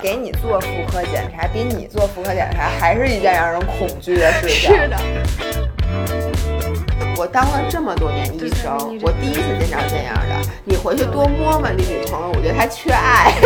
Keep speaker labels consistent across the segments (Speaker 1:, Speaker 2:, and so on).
Speaker 1: 给你做妇科检查，比你做妇科检查还是一件让人恐惧的事情。
Speaker 2: 是的，
Speaker 3: 我当了这么多年医生，我第一次见着这样的。你回去多摸摸你女朋友，我觉得她缺爱。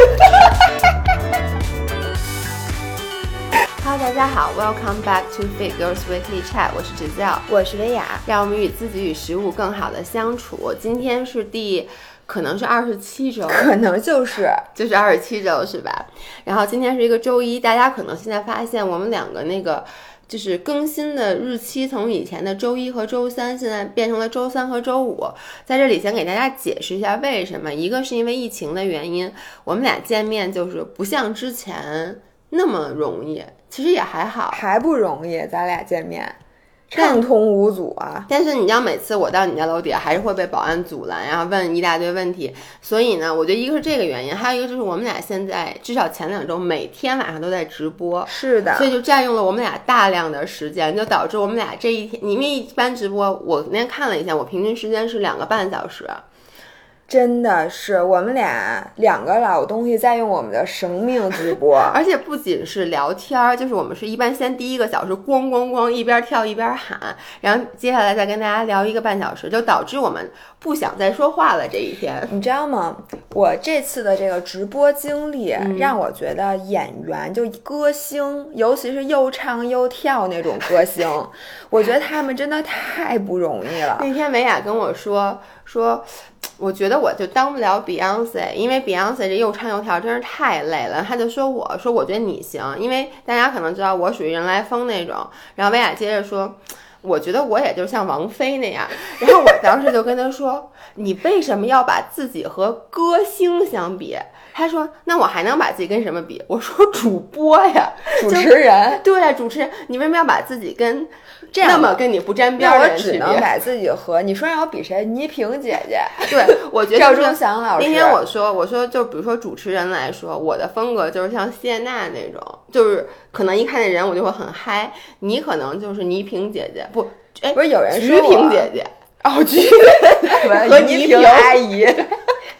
Speaker 3: Hello，大家好，Welcome back to Fit Girls Weekly Chat，我是 Giselle，
Speaker 1: 我是薇娅，
Speaker 3: 让我们与自己与食物更好的相处。今天是第可能是二十七周，
Speaker 1: 可能就是
Speaker 3: 就是二十七周是吧？然后今天是一个周一，大家可能现在发现我们两个那个就是更新的日期从以前的周一和周三，现在变成了周三和周五。在这里先给大家解释一下为什么，一个是因为疫情的原因，我们俩见面就是不像之前那么容易，其实也还好。
Speaker 1: 还不容易，咱俩见面畅通无阻啊。
Speaker 3: 但是你知道，每次我到你家楼底下，还是会被保安阻拦，然后问一大堆问题。所以呢，我觉得一个是这个原因，还有一个就是我们俩现在至少前两周每天晚上都在直播，
Speaker 1: 是的
Speaker 3: 所，以就占用了我们俩大量的时间，就导致我们俩这一天，因为一般直播，我那天看了一下，我平均时间是两个半小时。
Speaker 1: 真的是我们俩两个老东西在用我们的生命直播。
Speaker 3: 而且不仅是聊天儿，就是我们是一般先第一个小时咣咣咣一边跳一边喊，然后接下来再跟大家聊一个半小时，就导致我们不想再说话了。这一天，
Speaker 1: 你知道吗？我这次的这个直播经历，让我觉得演员就歌星，尤其是又唱又跳那种歌星，我觉得他们真的太不容易了。
Speaker 3: 那天维雅跟我说说，我觉得我就当不了 Beyonce，因为 Beyonce 这又唱又跳真是太累了。他就说我说我觉得你行，因为大家可能知道我属于人来疯那种。然后薇娅接着说。我觉得我也就像王菲那样，然后我当时就跟他说：“你为什么要把自己和歌星相比？”他说：“那我还能把自己跟什么比？”我说：“主播呀，
Speaker 1: 主持人，
Speaker 3: 对啊，主持人，你为什么要把自己跟
Speaker 1: 这样
Speaker 3: 那么跟你不沾边儿的人去比？
Speaker 1: 只能把自己和你说让我比谁？倪萍姐姐，
Speaker 3: 对，我觉得就是
Speaker 1: 赵忠祥老师。
Speaker 3: 那天我说，我说就比如说主持人来说，我的风格就是像谢娜那种，就是可能一看见人我就会很嗨。你可能就是倪萍姐姐，不，哎，
Speaker 1: 不是有人
Speaker 3: 鞠
Speaker 1: 说我
Speaker 3: 萍姐姐，哦，鞠，
Speaker 1: 和
Speaker 3: 和
Speaker 1: 倪萍阿姨。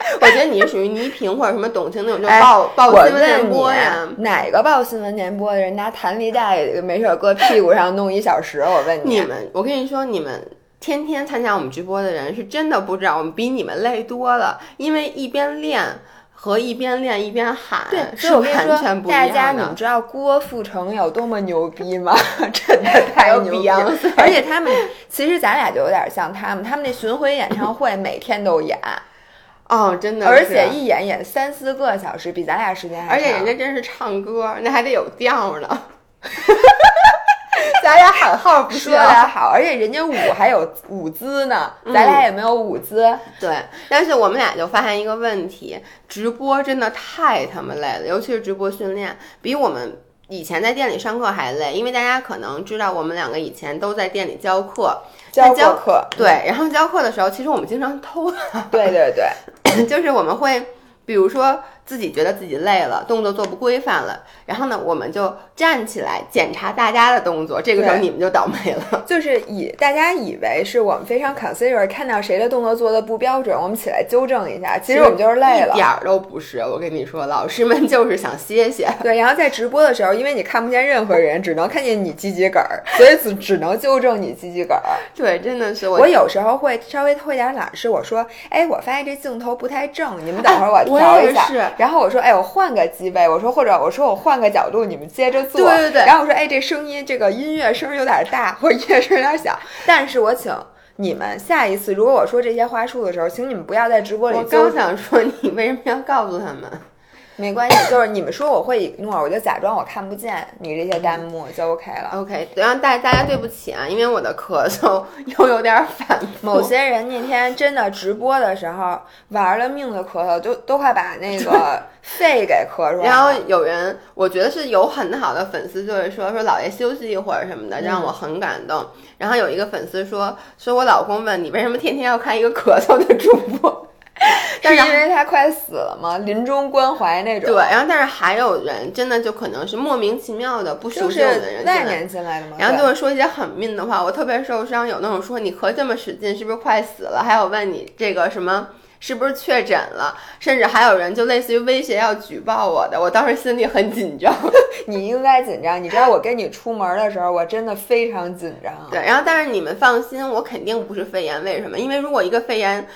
Speaker 3: 我觉得你是属于倪萍或者什么董卿那种，就
Speaker 1: 哎
Speaker 3: 报报新闻联播呀。，
Speaker 1: 哪个报新闻联播的人拿弹力带没事儿搁屁股上弄一小时？我问
Speaker 3: 你你们，我跟你说，你们天天参加我们直播的人是真的不知道，我们比你们累多了，因为一边练和一边练一边喊，是完全，不一
Speaker 1: 大家。你们知道郭富城有多么牛逼吗？真的太牛逼了而且他们其实咱俩就有点像他们，他们那巡回演唱会每天都演，
Speaker 3: 哦，真的是，
Speaker 1: 而且一演演三四个小时，比咱俩时间还长
Speaker 3: 而且人家真是唱歌，那还得有调呢。咱俩喊号不
Speaker 1: 说
Speaker 3: 需要
Speaker 1: 的好，而且人家舞还有舞姿呢，
Speaker 3: 嗯
Speaker 1: 咱俩也没有舞姿。
Speaker 3: 对，但是我们俩就发现一个问题，直播真的太他妈累了，尤其是直播训练，比我们以前在店里上课还累。因为大家可能知道，我们两个以前都在店里教课，
Speaker 1: 教
Speaker 3: 教
Speaker 1: 课，
Speaker 3: 对，然后教课的时候，其实我们经常偷懒，
Speaker 1: 对对对，
Speaker 3: 就是我们会，比如说自己觉得自己累了，动作做不规范了，然后呢，我们就站起来检查大家的动作，这个时候你们就倒霉了。
Speaker 1: 就是以大家以为是我们非常 consider 看到谁的动作做的不标准，我们起来纠正一下，其实我们就是累了。
Speaker 3: 一点儿都不是。我跟你说，老师们就是想歇歇。
Speaker 1: 对，然后在直播的时候，因为你看不见任何人，只能看见你鸡鸡梗儿，所以只只能纠正你鸡鸡梗儿。
Speaker 3: 对，真的是我
Speaker 1: 我有时候会稍微会点懒，是我说，哎，我发现这镜头不太正，你们等会儿我调一下。
Speaker 3: 也是
Speaker 1: 然后我说，哎，我换个机位，我说或者我说我换个角度，你们接着做。
Speaker 3: 对对对
Speaker 1: 然后我说，哎，这声音这个音乐声有点大，或者音乐声有点小，但是我请。你们下一次如果我说这些话术的时候，请你们不要在直播里
Speaker 3: 我刚想说，你为什么要告诉他们？
Speaker 1: 没关系，就是你们说我会 ignore，我就假装我看不见你这些弹幕 就 OK 了。
Speaker 3: OK，然后大大家对不起啊，因为我的咳嗽 又有点反复。
Speaker 1: 某些人那天真的直播的时候玩了命的咳嗽，都都快把那个 肺给咳出来了。
Speaker 3: 然后有人，我觉得是有很好的粉丝，就是说说老爷休息一会儿什么的，让我很感动。然后有一个粉丝说，说我老公问你为什么天天要看一个咳嗽的主播，但是
Speaker 1: 是因为他快死了吗？临终关怀那种。
Speaker 3: 对，，然后但是还有人真的就可能是莫名其妙的不熟
Speaker 1: 就
Speaker 3: 悉我的
Speaker 1: 是
Speaker 3: 人
Speaker 1: 外面进来的嘛。
Speaker 3: 然后
Speaker 1: 对
Speaker 3: 就会说一些很命的话，我特别受伤。有那种说你咳这么使劲，是不是快死了？还有问你这个什么是不是确诊了，甚至还有人就类似于威胁要举报我的，我当时心里很紧张。
Speaker 1: 你应该紧张，你知道我跟你出门的时候，我真的非常紧张。
Speaker 3: 对，然后但是你们放心，我肯定不是肺炎，为什么？因为如果一个肺炎。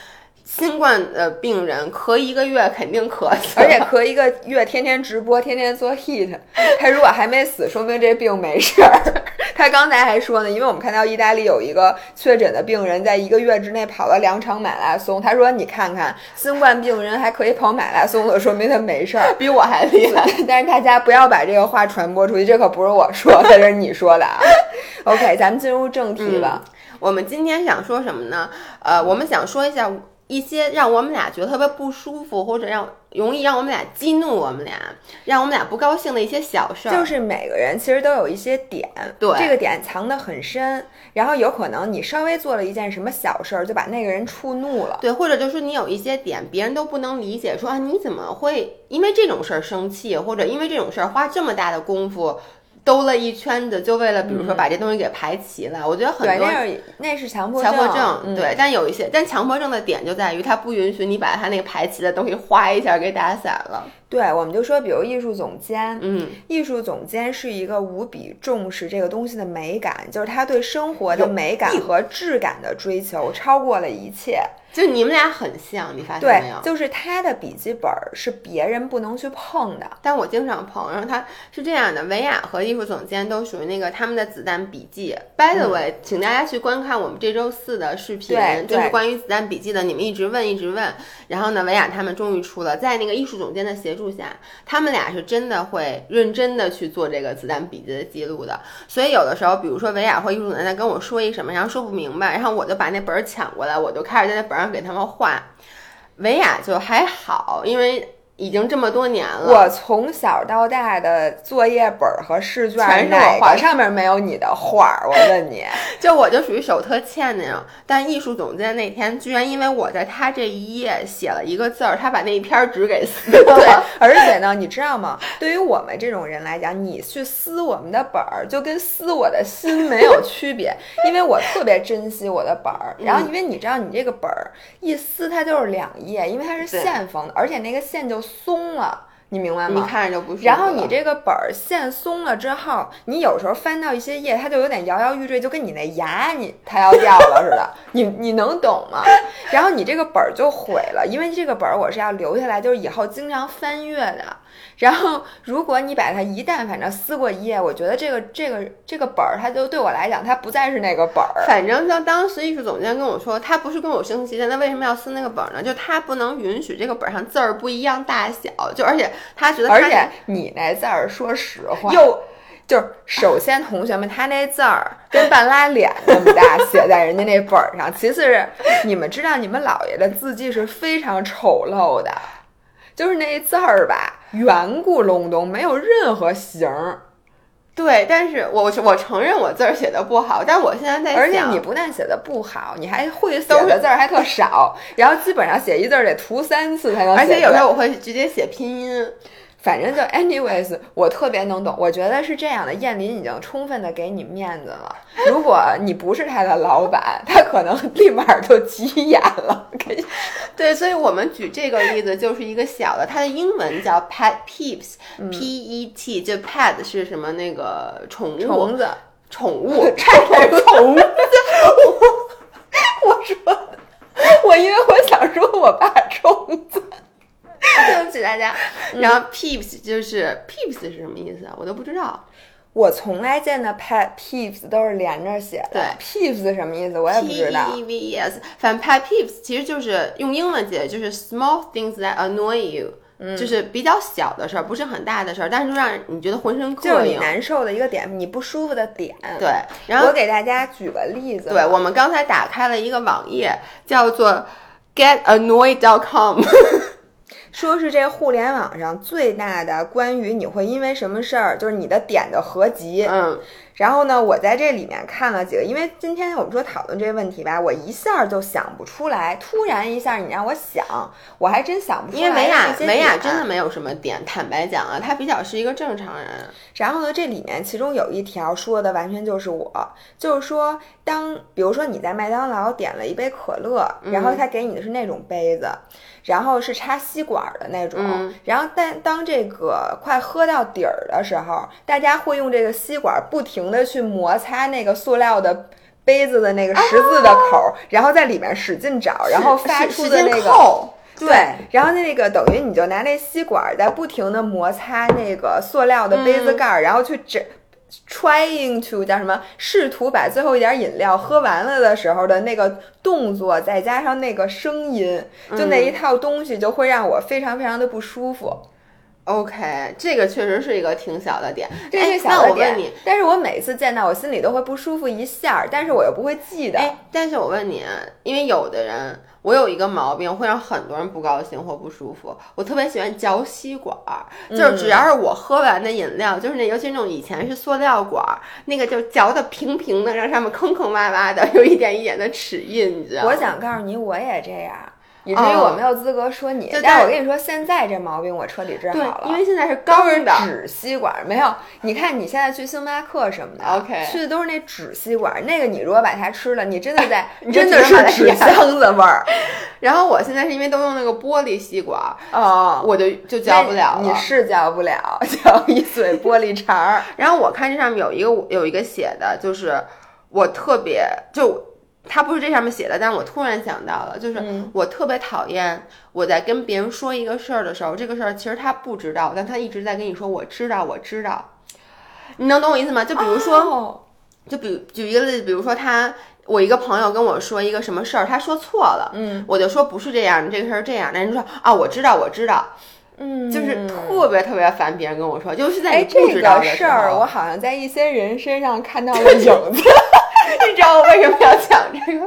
Speaker 3: 新冠的病人咳一个月肯定咳死，
Speaker 1: 而且咳一个月，天天直播，天天做 heat，他如果还没死，说明这病没事儿。他刚才还说呢，因为我们看到意大利有一个确诊的病人，在一个月之内跑了两场马拉松。他说：“你看看，新冠病人还可以跑马拉松了，说明他没事儿，
Speaker 3: 比我还厉害。”
Speaker 1: 但是大家不要把这个话传播出去，这可不是我说的，这是你说的啊。OK，咱们进入正题吧。
Speaker 3: 我们今天想说什么呢？呃，我们想说一下。一些让我们俩觉得特别不舒服，或者让容易让我们俩激怒我们俩，让我们俩不高兴的一些小事儿，
Speaker 1: 就是每个人其实都有一些点，
Speaker 3: 对，
Speaker 1: 这个点藏得很深，然后有可能你稍微做了一件什么小事儿，就把那个人触怒了，
Speaker 3: 对，或者就是你有一些点，别人都不能理解，说啊你怎么会因为这种事儿生气，或者因为这种事儿花这么大的功夫。兜了一圈子，就为了比如说把这东西给排齐了。我觉得很多
Speaker 1: 那是那是强迫
Speaker 3: 强迫症，对。但有一些，但强迫症的点就在于它不允许你把它那个排齐的东西哗一下给打散了。
Speaker 1: 对，我们就说，比如艺术总监，
Speaker 3: 嗯，
Speaker 1: 艺术总监是一个无比重视这个东西的美感，就是他对生活的美感和质感的追求超过了一切。
Speaker 3: 就你们俩很像，你发现没有？
Speaker 1: 就是他的笔记本是别人不能去碰的，
Speaker 3: 但我经常碰。然后他是这样的，维亚和艺术总监都属于那个他们的子弹笔记。By the way，请大家去观看我们这周四的视频，就是关于子弹笔记的。你们一直问，一直问。然后呢，维亚他们终于出了，在那个艺术总监的协助下，他们俩是真的会认真的去做这个子弹笔记的记录的。所以有的时候，比如说维亚或艺术总监在跟我说一什么，然后说不明白，然后我就把那本抢过来，我就开始在那本上。给他们画，维亚就还好，因为。已经这么多年了，
Speaker 1: 我从小到大的作业本和试卷
Speaker 3: 全是我画，
Speaker 1: 上面没有你的画。我问你，
Speaker 3: 就我就属于手特欠那种。但艺术总监那天居然因为我在他这一页写了一个字儿，他把那一篇纸给撕了。
Speaker 1: 对，而且呢，你知道吗？对于我们这种人来讲，你去撕我们的本儿，就跟撕我的心没有区别。因为我特别珍惜我的本儿，然后因为你知道，你这个本儿一撕它就是两页，因为它是线封的，而且那个线就。松了，你明白吗？
Speaker 3: 你看着就不
Speaker 1: 然后你这个本儿线松了之后，你有时候翻到一些页，它就有点摇摇欲坠，就跟你那牙你它要掉了似的。你你能懂吗？然后你这个本儿就毁了，因为这个本儿我是要留下来，就是以后经常翻阅的。然后，如果你把它一旦反正撕过一页，我觉得这个这个这个本儿，它就对我来讲，它不再是那个本儿。
Speaker 3: 反正像当时艺术总监跟我说，他不是跟我生气，但他为什么要撕那个本儿呢？就他不能允许这个本上字儿不一样大小，就而且他觉得，
Speaker 1: 而且你那字儿，说实话，
Speaker 3: 又
Speaker 1: 就是首先同学们，他那字儿跟半拉脸那么大，写在人家那本儿上。其次是你们知道，你们姥爷的字迹是非常丑陋的。就是那字儿吧，圆咕隆咚，没有任何形儿。
Speaker 3: 对，但是我我承认我字儿写的不好，但我现在在
Speaker 1: 而且你不但写的不好，你还会写的字儿还特少，然后基本上写一字儿得涂三次才能。
Speaker 3: 而且有时候我会直接写拼音。
Speaker 1: 反正就 anyways，我特别能懂。我觉得是这样的，燕林已经充分的给你面子了。如果你不是他的老板，他可能立马就急眼了。
Speaker 3: 对，所以我们举这个例子就是一个小的，它的英文叫 pet peeps，p e t，就 pet 是什么那个宠物
Speaker 1: 虫子，
Speaker 3: 宠物，
Speaker 1: 宠物。我说，我因为我想说我爸虫子。
Speaker 3: 对不起大家，然后 peeps 就是 peeps 是什么意思啊？我都不知道。
Speaker 1: 我从来见的 pet peeps 都是连着写的。
Speaker 3: 对
Speaker 1: ，peeps 什么意思？我也不知道。
Speaker 3: P E V E S，反正 pet peeps 其实就是用英文解，就是 small things that annoy you，就是比较小的事儿，不是很大的事儿，但是让你觉得浑身膈应，
Speaker 1: 就是你难受的一个点，你不舒服的点。
Speaker 3: 对，然后
Speaker 1: 我给大家举个例子。
Speaker 3: 对，我们刚才打开了一个网页，叫做 getannoyed.com。
Speaker 1: 说是这互联网上最大的关于你会因为什么事儿，就是你的点的合集。
Speaker 3: 嗯，
Speaker 1: 然后呢，我在这里面看了几个，因为今天我们说讨论这个问题吧，我一下就想不出来，突然一下你让我想，我还真想不出来。
Speaker 3: 因为美雅美雅真的没有什么点，坦白讲啊，她比较是一个正常人。
Speaker 1: 然后呢，这里面其中有一条说的完全就是我，就是说，当比如说你在麦当劳点了一杯可乐，然后他给你的是那种杯子，然后是插吸管的那种，
Speaker 3: 嗯
Speaker 1: 然后但当这个快喝到底儿的时候，大家会用这个吸管不停的去摩擦那个塑料的。杯子的那个十字的口儿，然后在里面使劲找，然后发出的那个，对，然后那个等于你就拿那吸管儿在不停的摩擦那个塑料的杯子盖儿，然后去整。Trying to 叫什么？试图把最后一点饮料喝完了的时候的那个动作，再加上那个声音，就那一套东西，就会让我非常非常的不舒服。
Speaker 3: OK，这个确实是一个挺小的点。
Speaker 1: 这是
Speaker 3: 哎那
Speaker 1: 小的点
Speaker 3: 我问你，，
Speaker 1: 但是我每次见到，我心里都会不舒服一下儿，但是我又不会记得。
Speaker 3: 哎，但是我问你，因为有的人，我有一个毛病，会让很多人不高兴或不舒服。我特别喜欢嚼吸管儿，就是只要是我喝完的饮料，就是那尤其那种以前是塑料管儿，那个就嚼的平平的，让上面坑坑洼洼的，有一点一点的齿印，你知道吗？
Speaker 1: 我想告诉你，我也这样。以至于
Speaker 3: 哦
Speaker 1: 我没有资格说你，但我跟你说，现在这毛病我彻底治好了，，
Speaker 3: 因为现在是
Speaker 1: 都
Speaker 3: 钢的。
Speaker 1: 是纸吸管，没有。你看你现在去星巴克什么的
Speaker 3: OK
Speaker 1: 去的都是那纸吸管。那个你如果把它吃了，你真的在
Speaker 3: 你
Speaker 1: 真的是纸箱子味儿
Speaker 3: 然后我现在是因为都用那个玻璃吸管儿，
Speaker 1: 哦。
Speaker 3: 我就就嚼不了了。
Speaker 1: 你是嚼不了，嚼一嘴玻璃碴儿。
Speaker 3: 然后我看这上面有一个有一个写的，就是我特别就它不是这上面写的，但是我突然想到了，就是
Speaker 1: 嗯。
Speaker 3: 我特别讨厌我在跟别人说一个事儿的时候，这个事儿其实他不知道，但他一直在跟你说我知道我知道，你能懂我意思吗？就比如说，
Speaker 1: 哦。
Speaker 3: 就比举一个例子，比如说他。我一个朋友跟我说一个什么事儿，他说错了，
Speaker 1: 嗯。
Speaker 3: 我就说不是这样，这个事儿是这样，那人说啊，我知道，我知道，
Speaker 1: 嗯，
Speaker 3: 就是特别特别烦别人跟我说，就是在
Speaker 1: 哎，
Speaker 3: 你不
Speaker 1: 这
Speaker 3: 知道的时
Speaker 1: 个事儿，我好像在一些人身上看到了影子。
Speaker 3: 你知道我为什么要讲这个？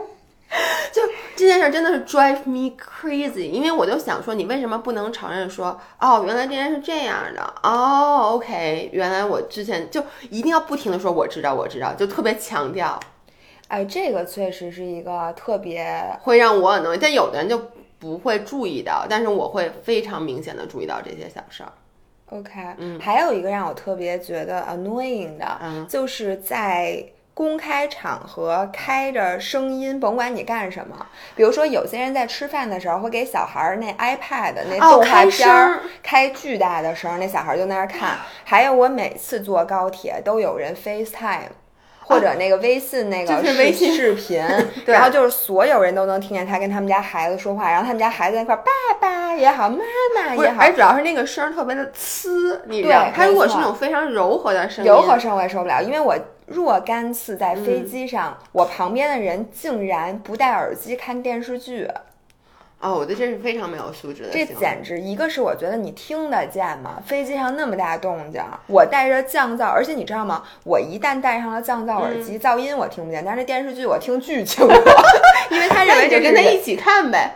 Speaker 3: 就这件事真的是 drive me crazy，因为我就想说，你为什么不能承认说，哦，原来这件事是这样的，哦，OK，原来我之前就一定要不停的说我知道，我知道，就特别强调，
Speaker 1: 哎，这个确实是一个特别
Speaker 3: 会让我很能，但有的人就不会注意到，但是我会非常明显的注意到这些小事儿。
Speaker 1: OK，嗯，还有一个让我特别觉得 annoying 的，
Speaker 3: 嗯
Speaker 1: 就是在公开场合开着声音，甭管你干什么，比如说有些人在吃饭的时候会给小孩儿那 iPad 那
Speaker 3: 哦
Speaker 1: 动画片儿开巨大的声儿，那小孩儿就在那儿看。还有我每次坐高铁都有人 FaceTime。或者那个微信那个
Speaker 3: 微信
Speaker 1: 视频，
Speaker 3: 对
Speaker 1: 然后就是所有人都能听见他跟他们家孩子说话，然后他们家孩子在那块儿爸爸也好，妈妈，也好，
Speaker 3: 而主要是那个声儿特别的呲，你知道
Speaker 1: 对，
Speaker 3: 它如果是那种非常柔和的声音，
Speaker 1: 柔和声我也受不了，因为我若干次在
Speaker 3: 嗯
Speaker 1: 飞机上，我旁边的人竟然不戴耳机看电视剧，
Speaker 3: 哦，我觉得这是非常没有素质的
Speaker 1: 这。简直一个是我觉得你听得见吗？飞机上那么大动静，我戴着降噪，而且你知道吗？我一旦戴上了降噪耳机，噪音我听不见，但是电视剧我听巨清楚，因为他认
Speaker 3: 为就
Speaker 1: 为这
Speaker 3: 跟他一起看呗。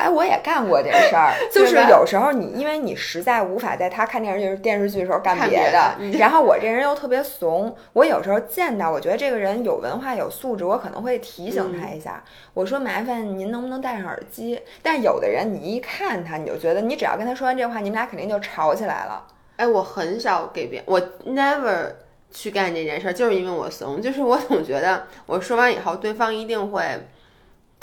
Speaker 1: 哎，我也干过这事儿，就是有时候你因为你实在无法在他看电视剧电视剧的时候干
Speaker 3: 看
Speaker 1: 别
Speaker 3: 别的嗯
Speaker 1: 然后我这人又特别怂，我有时候见到我觉得这个人有文化有素质，我可能会提醒他一下，我说麻烦您能不能戴上耳机？但有的人你一看他，你就觉得你只要跟他说完这话，你们俩肯定就吵起来了。
Speaker 3: 哎，我很少给别我 never 去干这件事儿，就是因为我怂，就是我总觉得我说完以后，对方一定会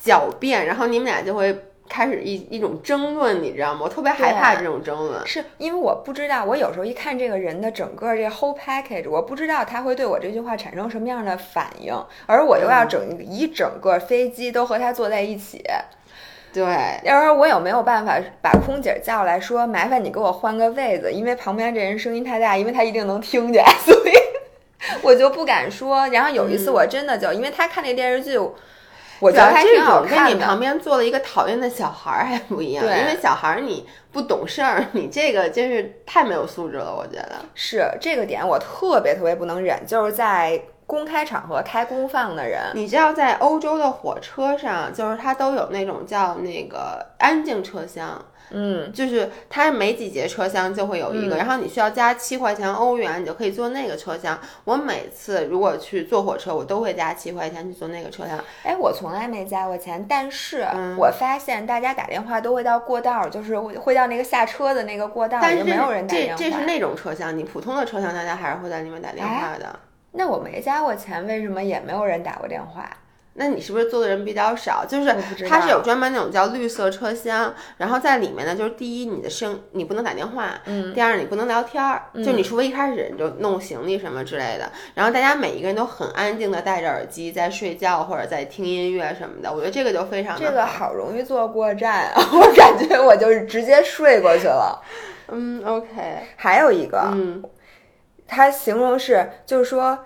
Speaker 3: 狡辩，然后你们俩就会开始一一种争论，你知道吗？我特别害怕这种争论。
Speaker 1: 是因为我不知道，我有时候一看这个人的整个这个 whole package，我不知道他会对我这句话产生什么样的反应，而我又要整一整个飞机都和他坐在一起。
Speaker 3: 对，
Speaker 1: 要是我有没有办法把空姐叫来说，麻烦你给我换个位子，因为旁边这人声音太大，因为他一定能听见，所以我就不敢说。然后有一次我真的就，因为他看那电视剧，我觉得还
Speaker 3: 这
Speaker 1: 挺好
Speaker 3: 种跟
Speaker 1: 看的。
Speaker 3: 你旁边坐了一个讨厌的小孩儿还不一样，因为小孩儿你不懂事儿，你这个真是太没有素质了，我觉得。
Speaker 1: 是这个点我特别特别不能忍，就是在公开场合开公放的人。
Speaker 3: 你知道，在欧洲的火车上，就是它都有那种叫那个安静车厢。
Speaker 1: 嗯，
Speaker 3: 就是它每几节车厢就会有一个，
Speaker 1: 嗯
Speaker 3: 然后你需要加七块钱欧元，你就可以坐那个车厢。我每次如果去坐火车，我都会加七块钱去坐那个车厢。
Speaker 1: 哎，我从来没加过钱，但是
Speaker 3: 嗯
Speaker 1: 我发现大家打电话都会到过道儿，就是会会到那个下车的那个过道儿，
Speaker 3: 但是
Speaker 1: 没有人打
Speaker 3: 这
Speaker 1: 电话。
Speaker 3: 这是那种车厢，你普通的车厢大家还是会在里面打电话的。
Speaker 1: 那我没加过钱，为什么也没有人打过电话？
Speaker 3: 那你是不是坐的人比较少？就是它是有专门那种叫绿色车厢，然后在里面呢，就是第一你的声你不能打电话，
Speaker 1: 嗯，
Speaker 3: 第二你不能聊天儿，就你除非一开始你就弄行李什么之类的，然后大家每一个人都很安静的戴着耳机在睡觉或者在听音乐什么的，我觉得这个就非常的
Speaker 1: 这个好容易坐过站啊，我感觉我就是直接睡过去了。
Speaker 3: 嗯，OK，
Speaker 1: 还有一个，
Speaker 3: 嗯，
Speaker 1: 它形容是，就是说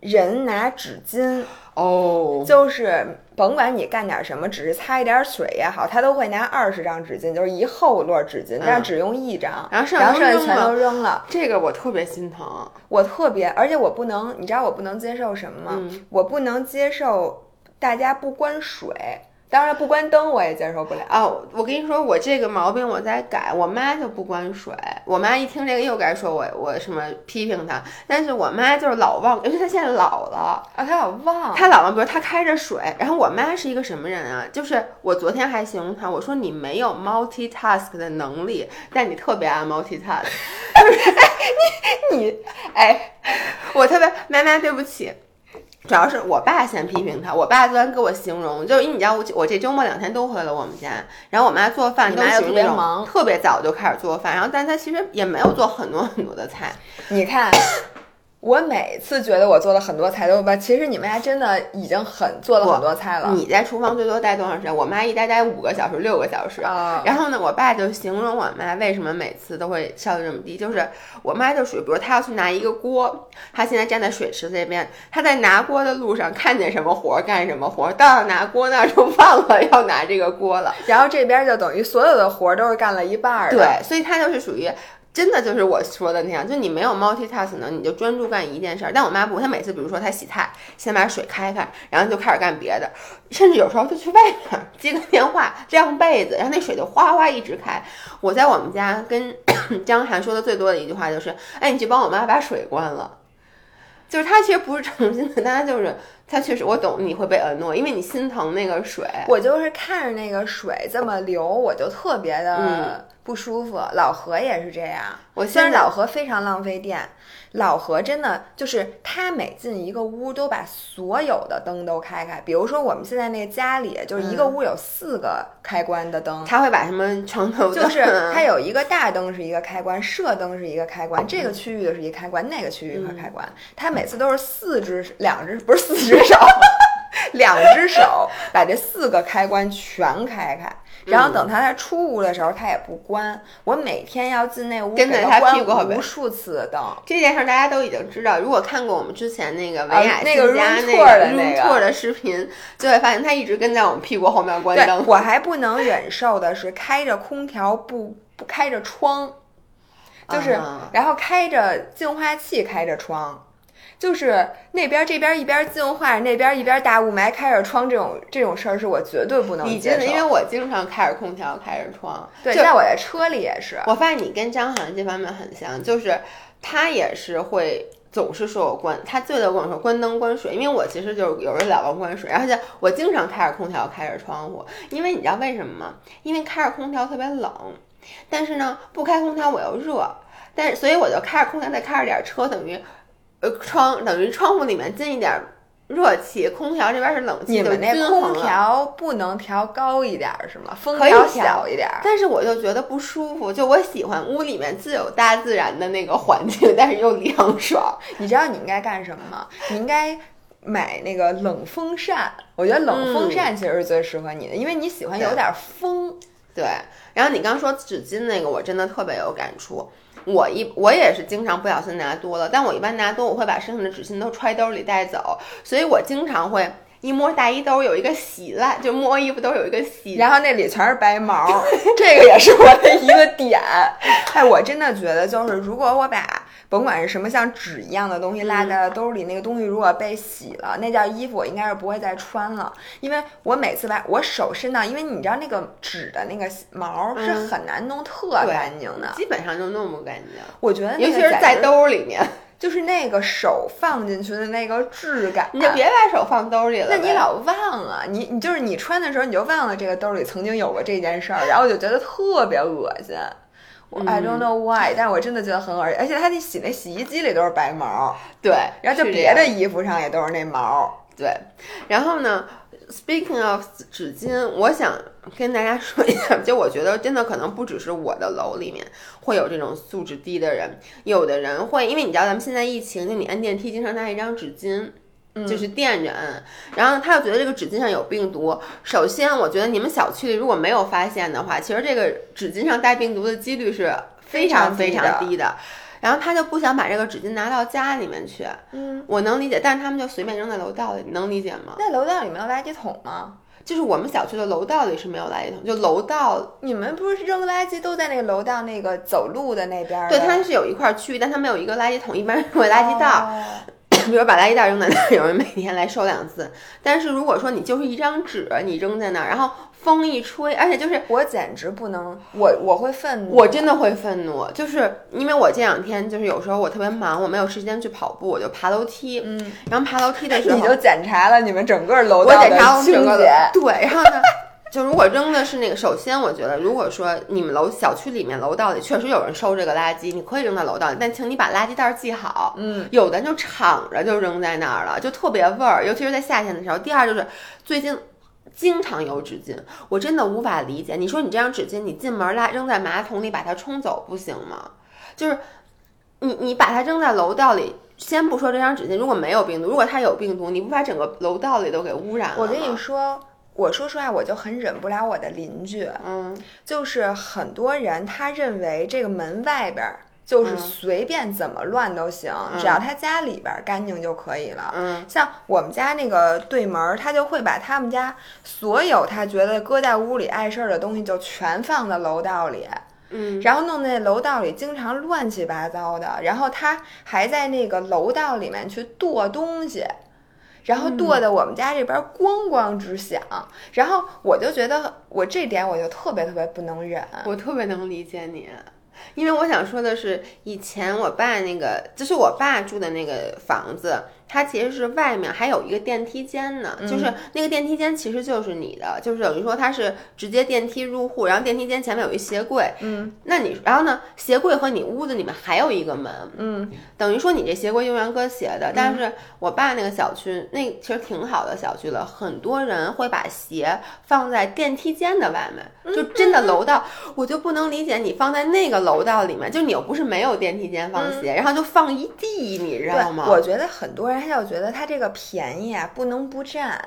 Speaker 1: 人拿纸巾，
Speaker 3: 哦，
Speaker 1: 就是甭管你干点什么，只是擦一点水也好，他都会拿二十张纸巾，就是一厚摞纸巾，但是只用一张，
Speaker 3: 然后剩
Speaker 1: 然
Speaker 3: 下
Speaker 1: 全都扔了。
Speaker 3: 这个我特别心疼，
Speaker 1: 我特别，而且我不能，你知道我不能接受什么吗？
Speaker 3: 嗯
Speaker 1: 我不能接受大家不关水，当然不关灯我也接受不了。
Speaker 3: 哦，我跟你说，我这个毛病我在改。我妈就不关水，我妈一听这个又该说我我什么批评她，但是我妈就是老忘，因为她现在老了，
Speaker 1: 啊，她老忘，
Speaker 3: 她老忘，比如她开着水，然后我妈是一个什么人啊？就是我昨天还形容她，我说你没有 multitask 的能力，但你特别爱 multitask，
Speaker 1: 你你哎，
Speaker 3: 我特别妈妈对不起。主要是我爸先批评他，我爸昨天给我形容，就是因为你知道我我这周末两天都回了我们家，然后我妈做饭都
Speaker 1: 特别忙。
Speaker 3: 特别早就开始做饭，然后但她其实也没有做很多很多的菜，
Speaker 1: 你看，我每次觉得我做了很多菜都吧，其实你们家真的已经很做了很多菜了。
Speaker 3: 你在厨房最多待多长时间？我妈一待待五个小时、六个小时。
Speaker 1: 啊
Speaker 3: 然后呢，我爸就形容我妈为什么每次都会效率这么低，就是我妈就属于，比如她要去拿一个锅，她现在站在水池这边，她在拿锅的路上看见什么活儿干什么活儿，到了拿锅那儿就忘了要拿这个锅了。
Speaker 1: 然后这边就等于所有的活儿都是干了一半儿的。
Speaker 3: 对，所以她就是属于。真的就是我说的那样，就你没有 multitask 能，你就专注干一件事儿。但我妈不，她每次比如说她洗菜，先把水开开，然后就开始干别的，甚至有时候就去外面接个电话、晾被子，然后那水就哗哗一直开。我在我们家跟张涵说的最多的一句话就是：“哎，你去帮我妈把水关了。”就是她其实不是诚心的，但她就是她确实我懂你会被 annoy，因为你心疼那个水。
Speaker 1: 我就是看着那个水这么流，我就特别
Speaker 3: 嗯
Speaker 1: 的不舒服。老何也是这样，
Speaker 3: 我
Speaker 1: 虽然老何非常浪费电，老何真的就是他每进一个屋都把所有的灯都开开。比如说我们现在那个家里，就是一个屋有四个开关的灯。
Speaker 3: 他会把什么床头
Speaker 1: 就是 他有一个大灯是一个开关，射灯是一个开关，这个区域的是一个开关，那个区域一个开关。他每次都是四只、两只，不是四只手，两只手把这四个开关全开开。然后等他在出屋的时候，他也不关。我每天要进那屋，
Speaker 3: 跟在他屁股后边
Speaker 1: 无数次的灯。
Speaker 3: 这件事儿大家都已经知道，如果看过我们之前那个维雅
Speaker 1: 啊那个
Speaker 3: 新家
Speaker 1: room
Speaker 3: 那
Speaker 1: tour 的
Speaker 3: room
Speaker 1: 那个
Speaker 3: tour 的视频，就会发现他一直跟在我们屁股后面关灯。
Speaker 1: 我还不能忍受的是开着空调不不开着窗，就是、
Speaker 3: 啊
Speaker 1: 然后开着净化器开着窗，就是那边这边一边净化，那边一边大雾霾开着窗，这种这种事儿是我绝对不能接受。
Speaker 3: 你真的，因为我经常开着空调，开着窗。
Speaker 1: 对，在我在车里也是。
Speaker 3: 我发现你跟张涵这方面很像，就是他也是会总是说我关，他最多跟我说关灯关水，因为我其实就是有时候老忘关水，而且我经常开着空调开着窗户，因为你知道为什么吗？因为开着空调特别冷，但是呢不开空调我又热，但是所以我就开着空调再开着点车，等于呃窗等于窗户里面进一点热气，空调这边是冷气，
Speaker 1: 你们那空调不能调高一点儿是吗？风
Speaker 3: 可以
Speaker 1: 调
Speaker 3: 调
Speaker 1: 小一点儿。
Speaker 3: 但是我就觉得不舒服，就我喜欢屋里面自有大自然的那个环境，但是又凉爽。
Speaker 1: 你知道你应该干什么吗？你应该买那个冷风扇。我觉得冷风扇其实是最适合你的，因为你喜欢有点风。
Speaker 3: 对，然后你刚说纸巾那个，我真的特别有感触。我一我也是经常不小心拿多了，但我一般拿多，我会把剩下的纸巾都揣兜里带走，所以我经常会一摸大衣兜有一个洗烂，就摸衣服都有一个洗，
Speaker 1: 然后那里全是白毛，这个也是我的一个点。哎，我真的觉得就是，如果我把甭管是什么像纸一样的东西落在了兜里，那个东西如果被洗了，那件衣服我应该是不会再穿了，因为我每次把我手伸到，因为你知道那个纸的那个毛是很难弄特干净的，
Speaker 3: 基本上就弄不干净。
Speaker 1: 我觉得，
Speaker 3: 尤其是在兜里面。
Speaker 1: 就是那个手放进去的那个质感，
Speaker 3: 你就别把手放兜里了。
Speaker 1: 那你老忘啊，你你就是你穿的时候你就忘了这个兜里曾经有过这件事儿，然后我就觉得特别恶心。我 I don't know why，但是我真的觉得很恶心，而且它那洗那洗衣机里都是白毛，
Speaker 3: 对，
Speaker 1: 然后就别的衣服上也都是那毛，
Speaker 3: 对。然后呢，Speaking of 纸巾，我想。跟大家说一下，就我觉得真的可能不只是我的楼里面会有这种素质低的人，有的人会，因为你知道咱们现在疫情，就你按电梯经常拿一张纸巾，就是垫着摁，然后他又觉得这个纸巾上有病毒。首先，我觉得你们小区里如果没有发现的话，其实这个纸巾上带病毒的几率是非常非常低的。然后他就不想把这个纸巾拿到家里面去，嗯，我能理解，但是他们就随便扔在楼道里，你能理解吗？
Speaker 1: 那楼道里没有垃圾桶吗？
Speaker 3: 就是我们小区的楼道里是没有垃圾桶，就楼道，
Speaker 1: 你们不是扔垃圾都在那个楼道那个走路的那边？
Speaker 3: 对，它是有一块区域，但它没有一个垃圾桶，一般是会垃圾袋。比如把垃圾袋扔在那儿，有人每天来收两次。但是如果说你就是一张纸，你扔在那儿，然后风一吹，而且就是
Speaker 1: 我简直不能，我我会愤怒，
Speaker 3: 我真的会愤怒，就是因为我这两天就是有时候我特别忙，我没有时间去跑步，我就爬楼梯，嗯，然后爬楼梯的时候
Speaker 1: 你就检查了你们整个楼道
Speaker 3: 的
Speaker 1: 清洁，
Speaker 3: 对，然后呢？就如果扔的是那个，首先我觉得，如果说你们楼小区里面楼道里确实有人收这个垃圾，你可以扔在楼道里，但请你把垃圾袋系好。
Speaker 1: 嗯，
Speaker 3: 有的就敞着就扔在那儿了，就特别味儿，尤其是在夏天的时候。第二就是最近经常有纸巾，我真的无法理解。你说你这张纸巾，你进门拉扔在马桶里把它冲走不行吗？就是你你把它扔在楼道里，先不说这张纸巾如果没有病毒，如果它有病毒，你不把整个楼道里都给污染了
Speaker 1: 我跟你说。我说实话，我就很忍不了我的邻居，
Speaker 3: 嗯，
Speaker 1: 就是很多人他认为这个门外边就是随便怎么乱都行，只要他家里边干净就可以了，
Speaker 3: 嗯，
Speaker 1: 像我们家那个对门，他就会把他们家所有他觉得搁在屋里碍事儿的东西就全放在楼道里，
Speaker 3: 嗯，
Speaker 1: 然后弄那楼道里经常乱七八糟的，然后他还在那个楼道里面去剁东西。然后剁的我们家这边咣咣直响，然后我就觉得我这点我就特别特别不能忍，
Speaker 3: 我特别能理解你，因为我想说的是，以前我爸那个就是我爸住的那个房子。它其实是外面还有一个电梯间呢，就是那个电梯间其实就是你的，就是等于说它是直接电梯入户，然后电梯间前面有一鞋柜，
Speaker 1: 嗯，
Speaker 3: 那你然后呢，鞋柜和你屋子里面还有一个门，
Speaker 1: 嗯，
Speaker 3: 等于说你这鞋柜用来搁鞋的。但是我爸那个小区那其实挺好的小区了，很多人会把鞋放在电梯间的外面，就真的楼道，我就不能理解你放在那个楼道里面，就你又不是没有电梯间放鞋，然后就放一地，你知道吗？
Speaker 1: 我觉得很多人。他就觉得他这个便宜啊，不能不占，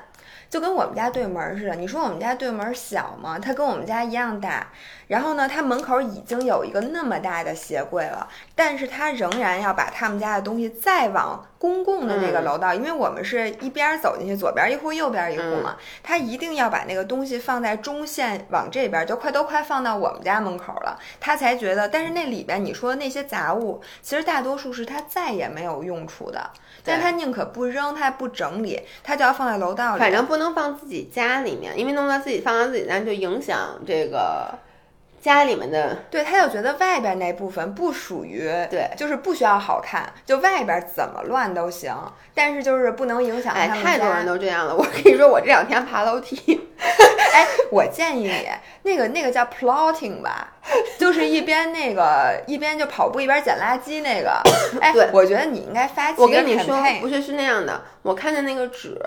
Speaker 1: 就跟我们家对门似的。你说我们家对门小吗？它跟我们家一样大。然后呢，他门口已经有一个那么大的鞋柜了，但是他仍然要把他们家的东西再往公共的那个楼道，因为我们是一边走进去，左边一户，右边一户嘛，他一定要把那个东西放在中线往这边，就快都快放到我们家门口了，他才觉得。但是那里边你说的那些杂物，其实大多数是他再也没有用处的，但他宁可不扔，他也不整理，他就要放在楼道里。
Speaker 3: 反正不能放自己家里面，因为弄到自己放到自己家就影响这个。家里面的，
Speaker 1: 对，他就觉得外边那部分不属于，
Speaker 3: 对，
Speaker 1: 就是不需要好看，就外边怎么乱都行，但是就是不能影响他
Speaker 3: 们哎，太多人都这样了。我跟你说，我这两天爬楼梯，
Speaker 1: 哎，我建议你那个那个叫 plotting 吧，就是一边那个一边就跑步一边捡垃圾那个。哎，
Speaker 3: 对，
Speaker 1: 我觉得你应该发起
Speaker 3: 我跟你说，不是是那样的，我看见那个纸。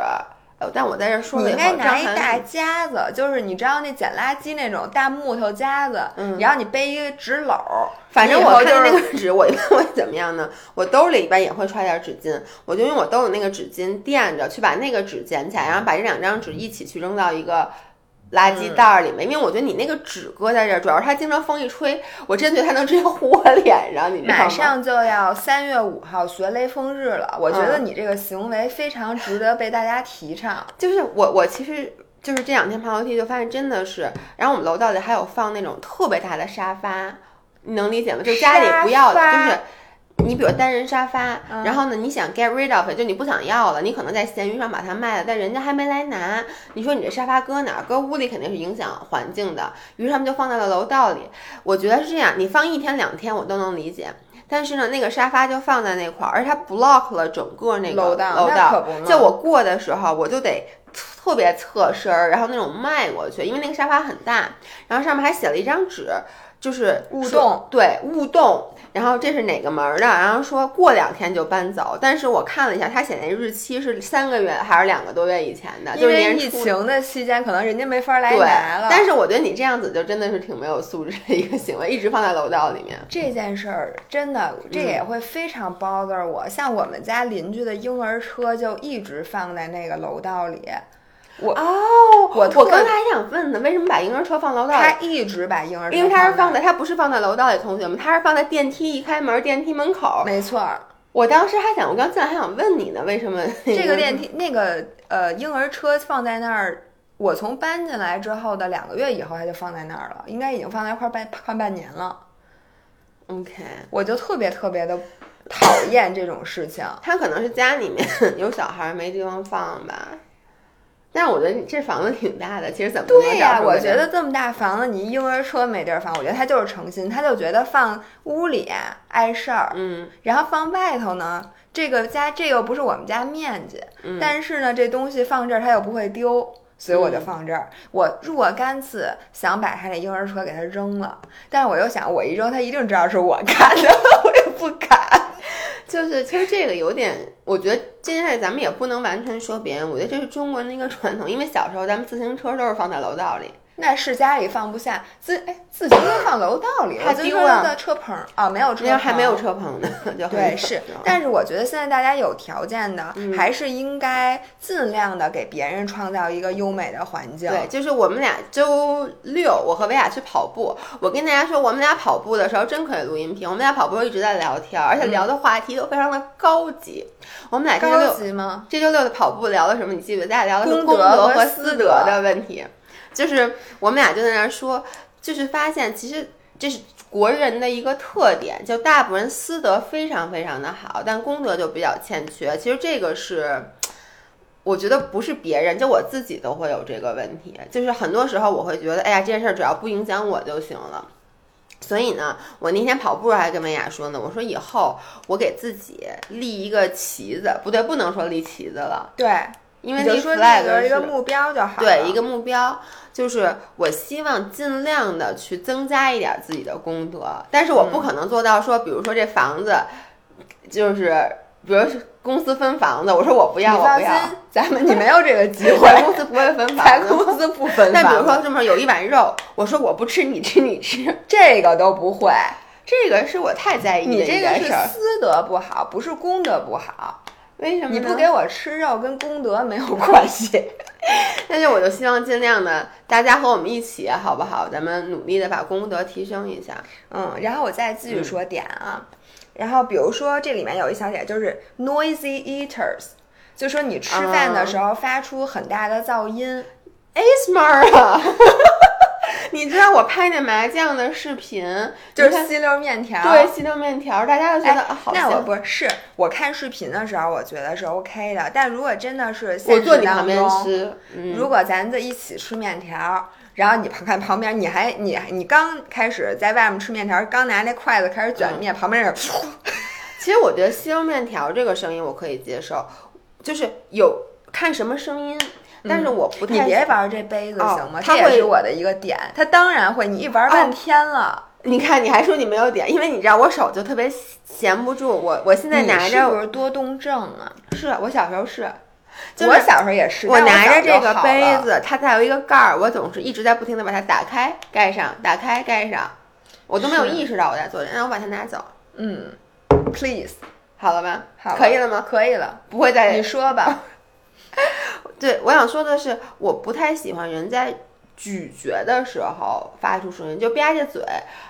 Speaker 3: 但我在这说，
Speaker 1: 你应该拿一大夹子，就是你知道那捡垃圾那种大木头夹子，然后你背一个纸篓。
Speaker 3: 反正我看那个纸，我 一般会怎么样呢？我兜里一般也会揣点纸巾，我就用我兜里那个纸巾垫着，去把那个纸捡起来，然后把这两张纸一起去扔到一个垃圾袋儿里面，因为我觉得你那个纸搁在这儿，主要是它经常风一吹，我真觉得它能直接糊我脸上。你知道吗
Speaker 1: 马上就要三月五号学雷锋日了，我觉得你这个行为非常值得被大家提倡。
Speaker 3: 就是我我其实就是这两天爬楼梯就发现真的是，然后我们楼道里还有放那种特别大的沙发，你能理解吗？就家里不要的，就是。你比如单人沙发，
Speaker 1: 嗯
Speaker 3: 然后呢，你想 get rid of 就你不想要了，你可能在闲鱼上把它卖了，但人家还没来拿。你说你这沙发搁哪儿？搁屋里肯定是影响环境的，于是他们就放在了楼道里。我觉得是这样，你放一天两天我都能理解，但是呢，那个沙发就放在那块儿，而且它 block 了整个那个
Speaker 1: 楼道
Speaker 3: 就我过的时候，我就得特别侧身儿，然后那种迈过去，因为那个沙发很大，然后上面还写了一张纸，就是
Speaker 1: 勿动，
Speaker 3: 对，勿动。然后这是哪个门儿的？然后说过两天就搬走，但是我看了一下，他写那日期是三个月还是两个多月以前的，
Speaker 1: 因
Speaker 3: 就是
Speaker 1: 为疫情的期间，可能人家没法来
Speaker 3: 对
Speaker 1: 拿了。，
Speaker 3: 但是我觉得你这样子就真的是挺没有素质的一个行为，一直放在楼道里面。
Speaker 1: 这件事儿真的，这
Speaker 3: 嗯
Speaker 1: 也会非常 bother 我。像我们家邻居的婴儿车就一直放在那个楼道里，我
Speaker 3: 哦，
Speaker 1: 我
Speaker 3: 我刚才还想问呢，为什么把婴儿车放楼道里
Speaker 1: 他？一直把婴儿车
Speaker 3: 因为他是放
Speaker 1: 放
Speaker 3: 在，他不是放在楼道里，同学们，他是放在电梯一开门，电梯门口。
Speaker 1: 没错儿，
Speaker 3: 我当时还想，我刚进来还想问你呢，为什么
Speaker 1: 这个电梯那个呃婴儿车放在那儿。我从搬进来之后的两个月以后，它就放在那儿了，应该已经放在快半快半年了。
Speaker 3: ？OK，
Speaker 1: 我就特别特别的讨厌这种事情。
Speaker 3: 他可能是家里面 有小孩没地方放吧。但是我觉得你这房子挺大的，其实怎么能
Speaker 1: 对呀、我觉得这么大房子，你婴儿车没地儿放，我觉得他就是诚心，他就觉得放屋里啊碍事儿，
Speaker 3: 嗯，
Speaker 1: 然后放外头呢，这个家这又不是我们家面积，
Speaker 3: 嗯
Speaker 1: 但是呢，这东西放这儿它又不会丢。所以我就放这儿，我若干次想把他那婴儿车给他扔了，但是我又想，我一扔他一定知道是我干的，我也不敢。
Speaker 3: 就是其实这个有点，我觉得这件事咱们也不能完全说别人，我觉得这是中国人的一个传统，因为小时候咱们自行车都是放在楼道里，
Speaker 1: 那是家里放不下自哎自行车放楼道里，
Speaker 3: 怕
Speaker 1: 我自行车的车棚儿啊没有车棚，
Speaker 3: 那还没有车棚呢，就很
Speaker 1: 对，是，但是我觉得现在大家有条件的，
Speaker 3: 嗯
Speaker 1: 还是应该尽量的给别人创造一个优美的环境。
Speaker 3: 对，就是我们俩周六，我和维亚去跑步。我跟大家说，我们俩跑步的时候真可以录音频。我们俩跑步一直在聊天，而且聊的话题都非常的高级。我们俩这周
Speaker 1: 高
Speaker 3: 六
Speaker 1: 级吗？
Speaker 3: 这周六的跑步聊了什么？你记得？咱俩聊的是
Speaker 1: 公
Speaker 3: 公
Speaker 1: 德和私德
Speaker 3: 的问题。就是我们俩就在那儿说，就是发现其实这是国人的一个特点，就大部分人私德非常非常的好，但公德就比较欠缺。其实这个是。我觉得不是别人，就我自己都会有这个问题。就是很多时候我会觉得，哎呀，这件事儿只要不影响我就行了。所以呢，我那天跑步还跟文雅说呢，我说以后我给自己立一个旗子，不对，不能说立旗子了，
Speaker 1: 对，
Speaker 3: 因为立
Speaker 1: 你说立一个目标就好。
Speaker 3: 对一个目标，就是我希望尽量的去增加一点自己的功德，但是我不可能做到说，比如说这房子，就是比如是公司分房子，我说我不要，我不要，，
Speaker 1: 咱们你没有这个机
Speaker 3: 我
Speaker 1: 会，
Speaker 3: 公司不会分房子。
Speaker 1: 公司不分
Speaker 3: 但比如说这么有一碗肉，我说我不吃，你吃，你吃，
Speaker 1: 这个都不会，
Speaker 3: 这个是我太在意
Speaker 1: 你这个是
Speaker 3: 件事儿。
Speaker 1: 私德不好，不是功德不好。
Speaker 3: 为什么呢？
Speaker 1: 你不给我吃肉，跟功德没有关系。
Speaker 3: 但是我就希望尽量的，大家和我们一起，好不好？咱们努力的把功德提升一下。
Speaker 1: 嗯，然后我再继续说点啊，然后比如说这里面有一小点就是 noisy eaters，就说你吃饭的时候发出很大的噪音。
Speaker 3: A smart 啊！你知道我拍那麻将的视频，
Speaker 1: 就是吸溜面条，
Speaker 3: 对吸溜面条，大家都觉得、
Speaker 1: 哎
Speaker 3: 啊好
Speaker 1: 那我。不是是我看视频的时候，我觉得是 OK 的。但如果真的是
Speaker 3: 我
Speaker 1: 现实当
Speaker 3: 坐你旁边
Speaker 1: 中，
Speaker 3: 吃，嗯，
Speaker 1: 如果咱在一起吃面条，然后你旁看旁边，你还你你刚开始在外面吃面条，刚拿那筷子开始
Speaker 3: 嗯
Speaker 1: 卷面，旁边人
Speaker 3: 其实我觉得吸溜面条这个声音我可以接受，就是有看什么声音，但是我不太、
Speaker 1: 你别玩这杯子
Speaker 3: 哦
Speaker 1: 行吗？
Speaker 3: 它会
Speaker 1: 是我的一个点。它当然会，你一玩半天了，
Speaker 3: 你看，你还说你没有点，因为你知道我手就特别闲不住，我我现在拿着
Speaker 1: 我是多动症啊？
Speaker 3: 是我小时候是，就是
Speaker 1: 我小时候也是，
Speaker 3: 我拿着这个杯，子，它再有一个盖儿，我总是一直在不停的把它打开、盖上、打开、盖上，我都没有意识到我在做这，让我把它拿走，
Speaker 1: 嗯，please，
Speaker 3: 好了吧？
Speaker 1: 好，
Speaker 3: 可以了吗？
Speaker 1: 可以了，
Speaker 3: 不会再
Speaker 1: 你说吧。
Speaker 3: 对，我想说的是，我不太喜欢人在咀嚼的时候发出声音，就吧唧嘴，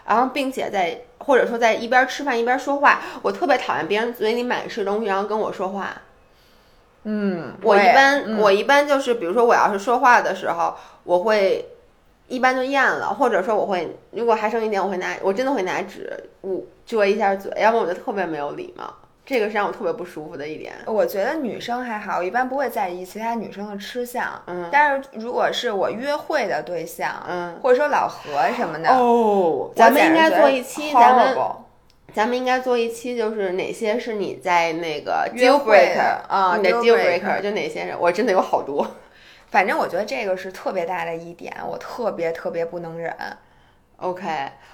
Speaker 3: 然后并且在或者说在一边吃饭一边说话。我特别讨厌别人嘴里满是东西，然后跟我说话。
Speaker 1: 嗯，
Speaker 3: 我一般、
Speaker 1: 嗯
Speaker 3: 我一般就是，比如说我要是说话的时候，我会一般就咽了，或者说我会如果还剩一点，我会拿我真的会拿纸捂遮一下嘴，要不然我就特别没有礼貌，这个是让我特别不舒服的一点。
Speaker 1: 我觉得女生还好，我一般不会在意其他女生的吃相。
Speaker 3: 嗯
Speaker 1: 但是如果是我约会的对象，
Speaker 3: 嗯，
Speaker 1: 或者说老何什么的，
Speaker 3: 哦，咱们应该做一期，咱们咱们应该做一期，就是哪些是你在那个
Speaker 1: 约
Speaker 3: deal
Speaker 1: 会
Speaker 3: breaker
Speaker 1: 的啊
Speaker 3: 你的
Speaker 1: deal breaker
Speaker 3: breaker 就哪些人，我真的有好多。
Speaker 1: 反正我觉得这个是特别大的一点，我特别特别不能忍。
Speaker 3: OK，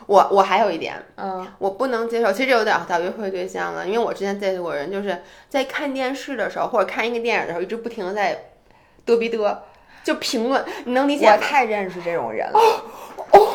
Speaker 3: 我我还有一点，
Speaker 1: 嗯，
Speaker 3: 我不能接受，其实有点到约会对象了，因为我之前 date 过人，就是在看电视的时候或者看一个电影的时候，一直不停的在嘚逼嘚，就评论，你能理解吗？
Speaker 1: 我太认识这种人了，哦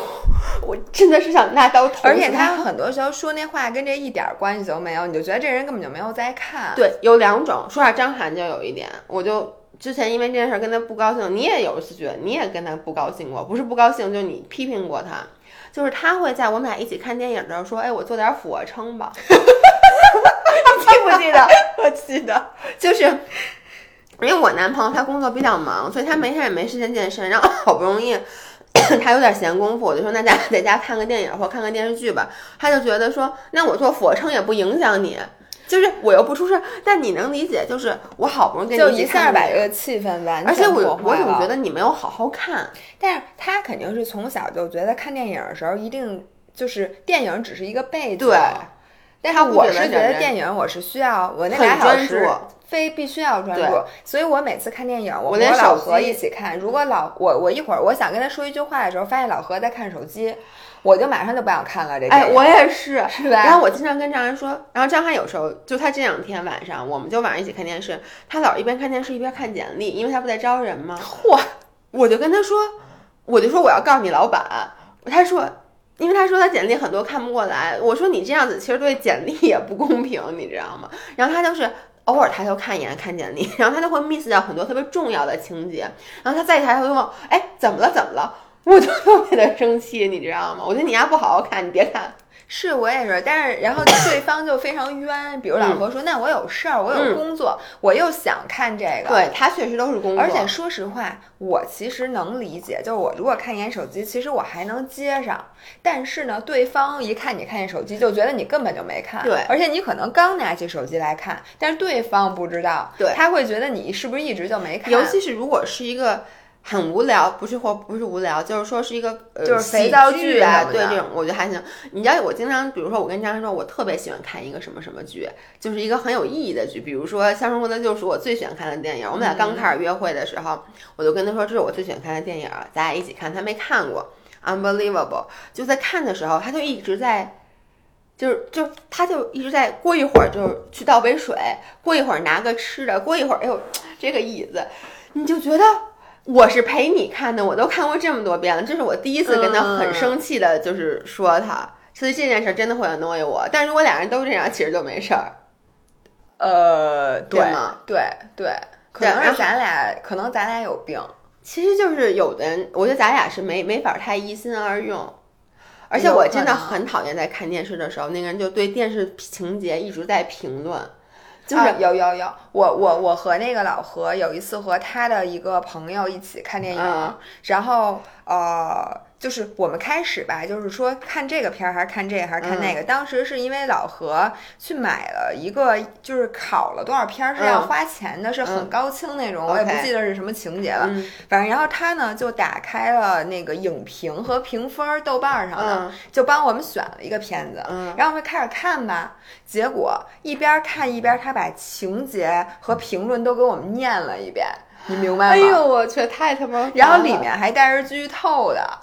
Speaker 3: 我真的是想拿刀捅死
Speaker 1: 而且他很多时候说那话跟这一点关系都没有，你就觉得这人根本就没有在看。
Speaker 3: 对有两种，说下张涵就有一点，我就之前因为这件事儿跟他不高兴，你也有一次觉得你也跟他不高兴过，不是不高兴，就是你批评过他，就是他会在我们俩一起看电影的时候说，哎，我做点俯卧撑吧，你记不记得？
Speaker 1: 我记得，
Speaker 3: 就是因为我男朋友他工作比较忙，所以他没事也没时间健身，然后好不容易 他有点闲工夫，我就说那咱俩在家看个电影或看个电视剧吧。他就觉得说，那我做俯卧撑也不影响你，就是我又不出事儿，但你能理解，就是我好不容易跟
Speaker 1: 就
Speaker 3: 你一
Speaker 1: 一下把这个气氛完
Speaker 3: 而且我我总觉得你没有好好看，
Speaker 1: 但是他肯定是从小就觉得看电影的时候一定就是电影只是一个背景，
Speaker 3: 对。
Speaker 1: 但是我是觉得电影我是需要我那
Speaker 3: 很
Speaker 1: 俩小
Speaker 3: 专
Speaker 1: 时
Speaker 3: 注
Speaker 1: 非必须要专
Speaker 3: 对
Speaker 1: 注，所以我每次看电影，我和
Speaker 3: 我
Speaker 1: 老何一起看。如果老我我一会儿我想跟他说一句话的时候，发现老何在看手机，我就马上就不想看了。这
Speaker 3: 哎，我也是，
Speaker 1: 是吧
Speaker 3: 然后我经常跟张涵说，然后张涵有时候就他这两天晚上，我们就晚上一起看电视，他老一边看电视一边看简历，因为他不在招人吗？
Speaker 1: 嚯，
Speaker 3: 我就跟他说，我就说我要告诉你老板，他说。因为他说他简历很多看不过来，我说你这样子其实对简历也不公平，你知道吗？然后他就是偶尔抬头看一眼看简历，然后他就会 miss 掉很多特别重要的情节，然后他再抬头就问，哎，怎么了？怎么了？我就特别的生气，你知道吗？我觉得你丫不好好看，你别看。
Speaker 1: 是我也是，但是然后对方就非常冤，比如老何说，那我有事儿，我有
Speaker 3: 嗯
Speaker 1: 工作，我又想看这个，
Speaker 3: 对他确实都是工作，
Speaker 1: 而且说实话，我其实能理解，就是我如果看一眼手机，其实我还能接上。但是呢，对方一看你看见手机，就觉得你根本就没看。
Speaker 3: 对
Speaker 1: 而且你可能刚拿起手机来看，但是对方不知道，
Speaker 3: 对
Speaker 1: 他会觉得你是不是一直就没看。
Speaker 3: 尤其是如果是一个很无聊，不是或不是无聊，就是说是一个呃
Speaker 1: 就是肥皂剧
Speaker 3: 剧啊对这种我觉得还行。你知道我经常，比如说我跟张涵说，我特别喜欢看一个什么什么剧，就是一个很有意义的剧，比如说《肖申克的救赎》，我最喜欢看的电影。我们俩刚开始约会的时候，我就跟他说这是我最喜欢看的电影，咱俩一起看。他没看过，Unbelievable。就在看的时候，他就一直在。就是就他就一直在过一会儿就是去倒杯水，过一会儿拿个吃的，过一会儿哎呦这个椅子，你就觉得我是陪你看的，我都看过这么多遍了，这是我第一次跟他很生气的，就是说他，所以这件事真的会 annoy 我。但如果俩人都这样，其实就没事儿。
Speaker 1: 呃，对
Speaker 3: 对吗
Speaker 1: 对对，可能是咱俩，可能咱俩有病。
Speaker 3: 其实就是有的人，我觉得咱俩是没没法太一心二用。而且我真的很讨厌在看电视的时候，那个人就对电视情节一直在评论，就是、
Speaker 1: 啊、有有有，我我我和那个老何有一次和他的一个朋友一起看电影，
Speaker 3: 嗯
Speaker 1: 然后呃，就是我们开始吧，就是说看这个片儿还是看这个还是看那个。当时是因为老何去买了一个，就是考了多少片儿是要
Speaker 3: 嗯
Speaker 1: 花钱的，是很
Speaker 3: 嗯
Speaker 1: 高清那种，我也不记得是什么情节了。
Speaker 3: 嗯
Speaker 1: 反正然后他呢就打开了那个影评和评分儿，豆瓣儿上的，
Speaker 3: 嗯
Speaker 1: 就帮我们选了一个片子，
Speaker 3: 嗯
Speaker 1: 然后我们开始看吧。结果一边看一边他把情节和评论都给我们念了一遍，你明白吗？
Speaker 3: 哎呦，我去，太他妈！
Speaker 1: 然后里面还带着剧透的。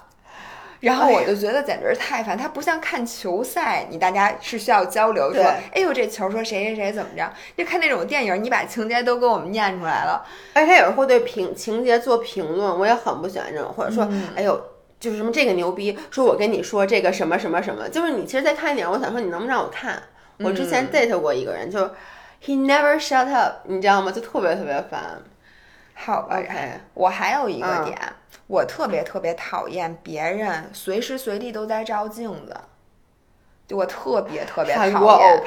Speaker 1: 然后我就觉得简直是太烦，它不像看球赛，你大家是需要交流，说，
Speaker 3: 对
Speaker 1: 哎呦这球说谁谁谁怎么着？就看那种电影，你把情节都给我们念出来了，
Speaker 3: 而且他有时候会对评情节做评论，我也很不喜欢这种，或者说，
Speaker 1: 嗯
Speaker 3: 哎呦，就是什么这个牛逼，说我跟你说这个什么什么什么，就是你其实，在看一点，我想说你能不能让我看？我之前
Speaker 1: 嗯
Speaker 3: date 过一个人，就 he never shut up，你知道吗？就特别特别烦。
Speaker 1: 好吧
Speaker 3: OK
Speaker 1: 我还有一个
Speaker 3: 嗯
Speaker 1: 点，我特别特别讨厌别人随时随地都在照镜子，就我特别特别讨厌。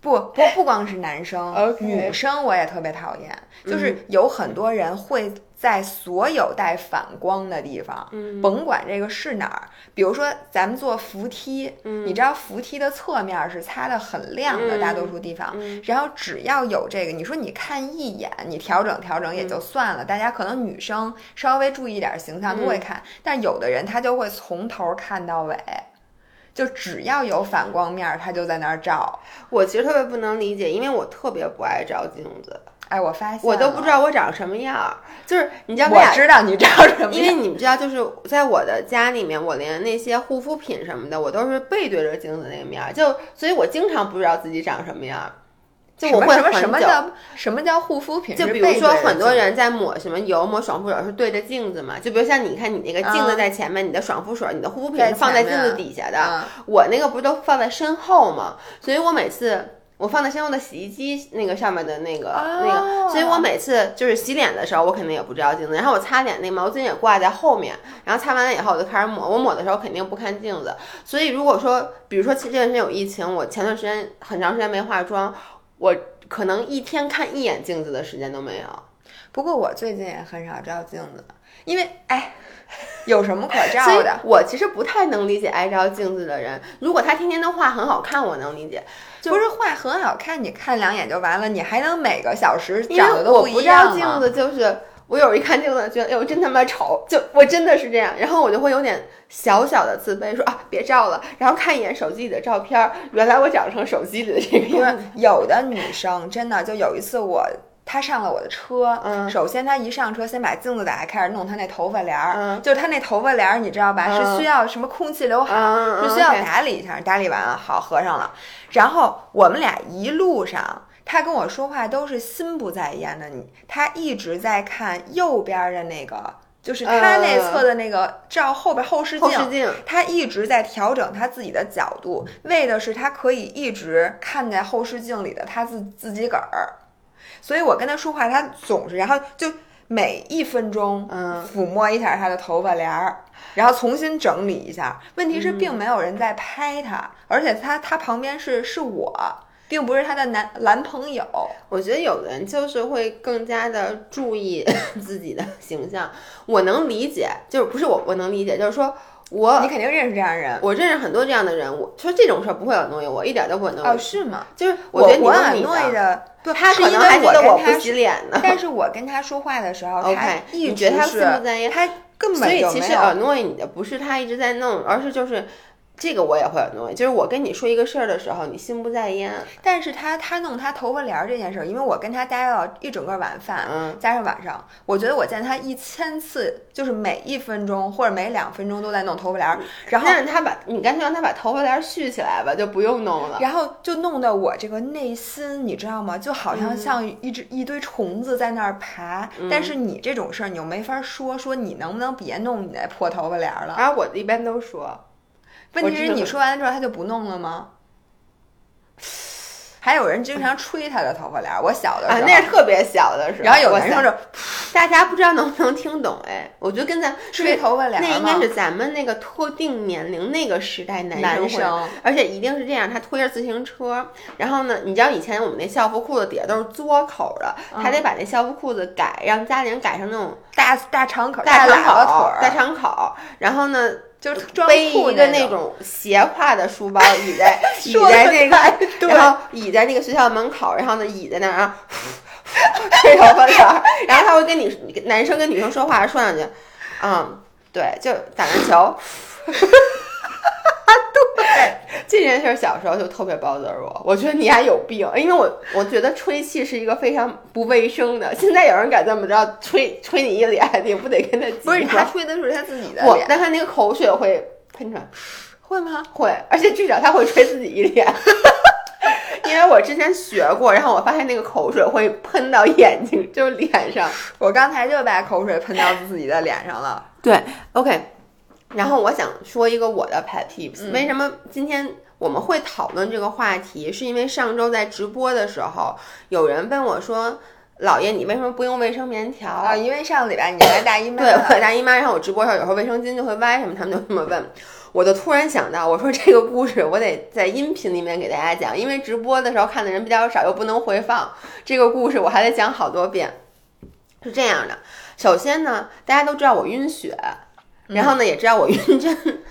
Speaker 1: 不不不光是男生女生我也特别讨厌，
Speaker 3: 嗯
Speaker 1: 就是有很多人会在所有带反光的地方，
Speaker 3: 嗯
Speaker 1: 甭管这个是哪儿，比如说咱们坐扶梯，
Speaker 3: 嗯
Speaker 1: 你知道扶梯的侧面是擦的很亮的，
Speaker 3: 嗯
Speaker 1: 大多数地方，
Speaker 3: 嗯
Speaker 1: 然后只要有这个，你说你看一眼，你调整调整也
Speaker 3: 嗯
Speaker 1: 就算了，大家可能女生稍微注意一点形象都
Speaker 3: 嗯
Speaker 1: 会看，但有的人他就会从头看到尾。就只要有反光面儿，他就在那儿照。
Speaker 3: 我其实特别不能理解，因为我特别不爱照镜子，
Speaker 1: 哎，我发现
Speaker 3: 我都不知道我长什么样儿。就是你知道，
Speaker 1: 我知道你长什么
Speaker 3: 因为，你们知道，就是在我的家里面，我连那些护肤品什么的，我都是背对着镜子那个面儿，就所以我经常不知道自己长什么样儿。就我会
Speaker 1: 什么什么叫什么叫护肤品？
Speaker 3: 就比如说，很多人在抹什么油、抹爽肤水是对着镜子嘛。就比如像你看，你那个镜子在前面，你的爽肤水、你的护肤品是放在镜子底下的。
Speaker 1: 嗯
Speaker 3: 我那个不是都放在身后嘛？所以我每次我放在身后的洗衣机那个上面的那个、那
Speaker 1: 哦
Speaker 3: 个，所以我每次就是洗脸的时候，我肯定也不照镜子。然后我擦脸那毛巾也挂在后面，然后擦完了以后我就开始抹。我抹的时候肯定不看镜子。所以如果说，比如说这段时间有疫情，我前段时间很长时间没化妆，我可能一天看一眼镜子的时间都没有。
Speaker 1: 不过我最近也很少照镜子，因为哎，有什么可照的？
Speaker 3: 我其实不太能理解爱照镜子的人。如果他天天都画很好看，我能理解。就
Speaker 1: 不是画很好看，你看两眼就完了，你还能每个小时
Speaker 3: 因
Speaker 1: 长得都
Speaker 3: 为我不
Speaker 1: 一样
Speaker 3: 照镜
Speaker 1: 吗？
Speaker 3: 子就是。我有一看镜子，觉得哎呦真他妈丑，就我真的是这样，然后我就会有点小小的自卑，说啊别照了，然后看一眼手机里的照片儿，原来我长成手机里的这个
Speaker 1: 因为
Speaker 3: 样子。
Speaker 1: 有的女生真的就有一次我。她上了我的车，
Speaker 3: 嗯
Speaker 1: 首先她一上车，先把镜子打开，开始弄她那头发帘儿，
Speaker 3: 嗯
Speaker 1: 就是她那头发帘儿，你知道吧？
Speaker 3: 嗯
Speaker 1: 是需要什么空气刘海，
Speaker 3: 嗯
Speaker 1: 是需要打理一下，打理完了好合上了。然后我们俩一路上，他跟我说话都是心不在焉的，你他一直在看右边的那个，就是他那侧的那个照后边后视镜。
Speaker 3: 后视镜，
Speaker 1: 他一直在调整他自己的角度，为的是他可以一直看在后视镜里的他自自己个儿。所以我跟他说话，他总是然后就每一分钟，
Speaker 3: 嗯
Speaker 1: 抚摸一下他的头发帘儿，然后重新整理一下。问题是，并没有人在拍他，而且他他旁边是是我，并不是他的男男朋友。
Speaker 3: 我觉得有的人就是会更加的注意 自己的形象，我能理解，就是不是我我能理解，就是说我
Speaker 1: 你肯定认识这样的人
Speaker 3: 我认识很多这样的人，我说这种事儿不会有东西，我一点都不会弄。
Speaker 1: 哦？是吗？
Speaker 3: 就是
Speaker 1: 我
Speaker 3: 觉得你
Speaker 1: 我很诺的，不，
Speaker 3: 他可
Speaker 1: 是因为
Speaker 3: 能还觉得
Speaker 1: 跟他
Speaker 3: 我不洗脸呢。
Speaker 1: 但是我跟他说话的时候，他一直
Speaker 3: 你觉得他
Speaker 1: 是
Speaker 3: 心不在焉
Speaker 1: 他根
Speaker 3: 所以其实
Speaker 1: 本就没有。
Speaker 3: annoy 你的不是他一直在弄，而是就是这个我也会 annoy，就是我跟你说一个事儿的时候，你心不在焉。
Speaker 1: 但是他他弄他头发帘儿这件事儿，因为我跟他待了一整个晚饭，
Speaker 3: 嗯
Speaker 1: 加上晚上，我觉得我见他一千次，就是每一分钟或者每两分钟都在弄头发帘儿，然后
Speaker 3: 但是他把你干脆让他把头发帘儿续起来吧，就不用弄了。
Speaker 1: 然后就弄得我这个内心，你知道吗？就好像像一只、一堆虫子在那儿爬。但是你这种事儿，你又没法说，说你能不能别弄你那破头发帘儿了？
Speaker 3: 啊我一般都说，
Speaker 1: 问题是你说完了之后，他就不弄了吗？还有人经常吹他的头发帘儿，我小的时
Speaker 3: 啊，
Speaker 1: 候，
Speaker 3: 那是特别小的时候。
Speaker 1: 然后有男生就
Speaker 3: 大家不知道能不能听懂哎，我觉得跟咱
Speaker 1: 吹头发帘儿
Speaker 3: 那应该是咱们那个特定年龄那个时代男
Speaker 1: 男
Speaker 3: 生而且一定是这样，他推着自行车，然后呢，你知道以前我们那校服裤子底下都是嘬口的，
Speaker 1: 嗯
Speaker 3: 他得把那校服裤子改，让家里人改成那种
Speaker 1: 大大长口、
Speaker 3: 大长
Speaker 1: 腿
Speaker 3: 口、
Speaker 1: 儿，
Speaker 3: 大长口，然后呢。
Speaker 1: 就是装
Speaker 3: 背
Speaker 1: 酷
Speaker 3: 一个那
Speaker 1: 那
Speaker 3: 种斜挎的书包，倚在倚在那个，
Speaker 1: 对
Speaker 3: 然后倚在那个学校门口，然后呢倚在那儿，然后 吹头发的，然后他会跟你男生跟女生说话说两句，嗯，对，就打篮球。对，这件事儿小时候就特别 bother 我，我觉得你还有病，因为我我觉得吹气是一个非常不卫生的。现在有人敢这么着吹吹你一脸，你不得跟他
Speaker 1: 不是他吹的是他自己的，脸，
Speaker 3: 但他那个口水会喷出来。
Speaker 1: 会吗？
Speaker 3: 会，而且至少他会吹自己一脸，因为我之前学过，然后我发现那个口水会喷到眼睛，就是脸上。
Speaker 1: 我刚才就把口水喷到自己的脸上了。
Speaker 3: 对，OK。然后我想说一个我的 pet tips，、
Speaker 1: 嗯
Speaker 3: 为什么今天我们会讨论这个话题？是因为上周在直播的时候，有人问我说。姥爷，你为什么不用卫生棉条？
Speaker 1: 啊，因为上个礼拜你来大姨妈
Speaker 3: 对，
Speaker 1: 了，
Speaker 3: 我大姨妈，然后我直播的时候有时候卫生巾就会歪什么，他们就这么问。我就突然想到，我说这个故事我得在音频里面给大家讲，因为直播的时候看的人比较少，又不能回放，这个故事我还得讲好多遍。是这样的，首先呢，大家都知道我晕血，然后呢也知道我晕针。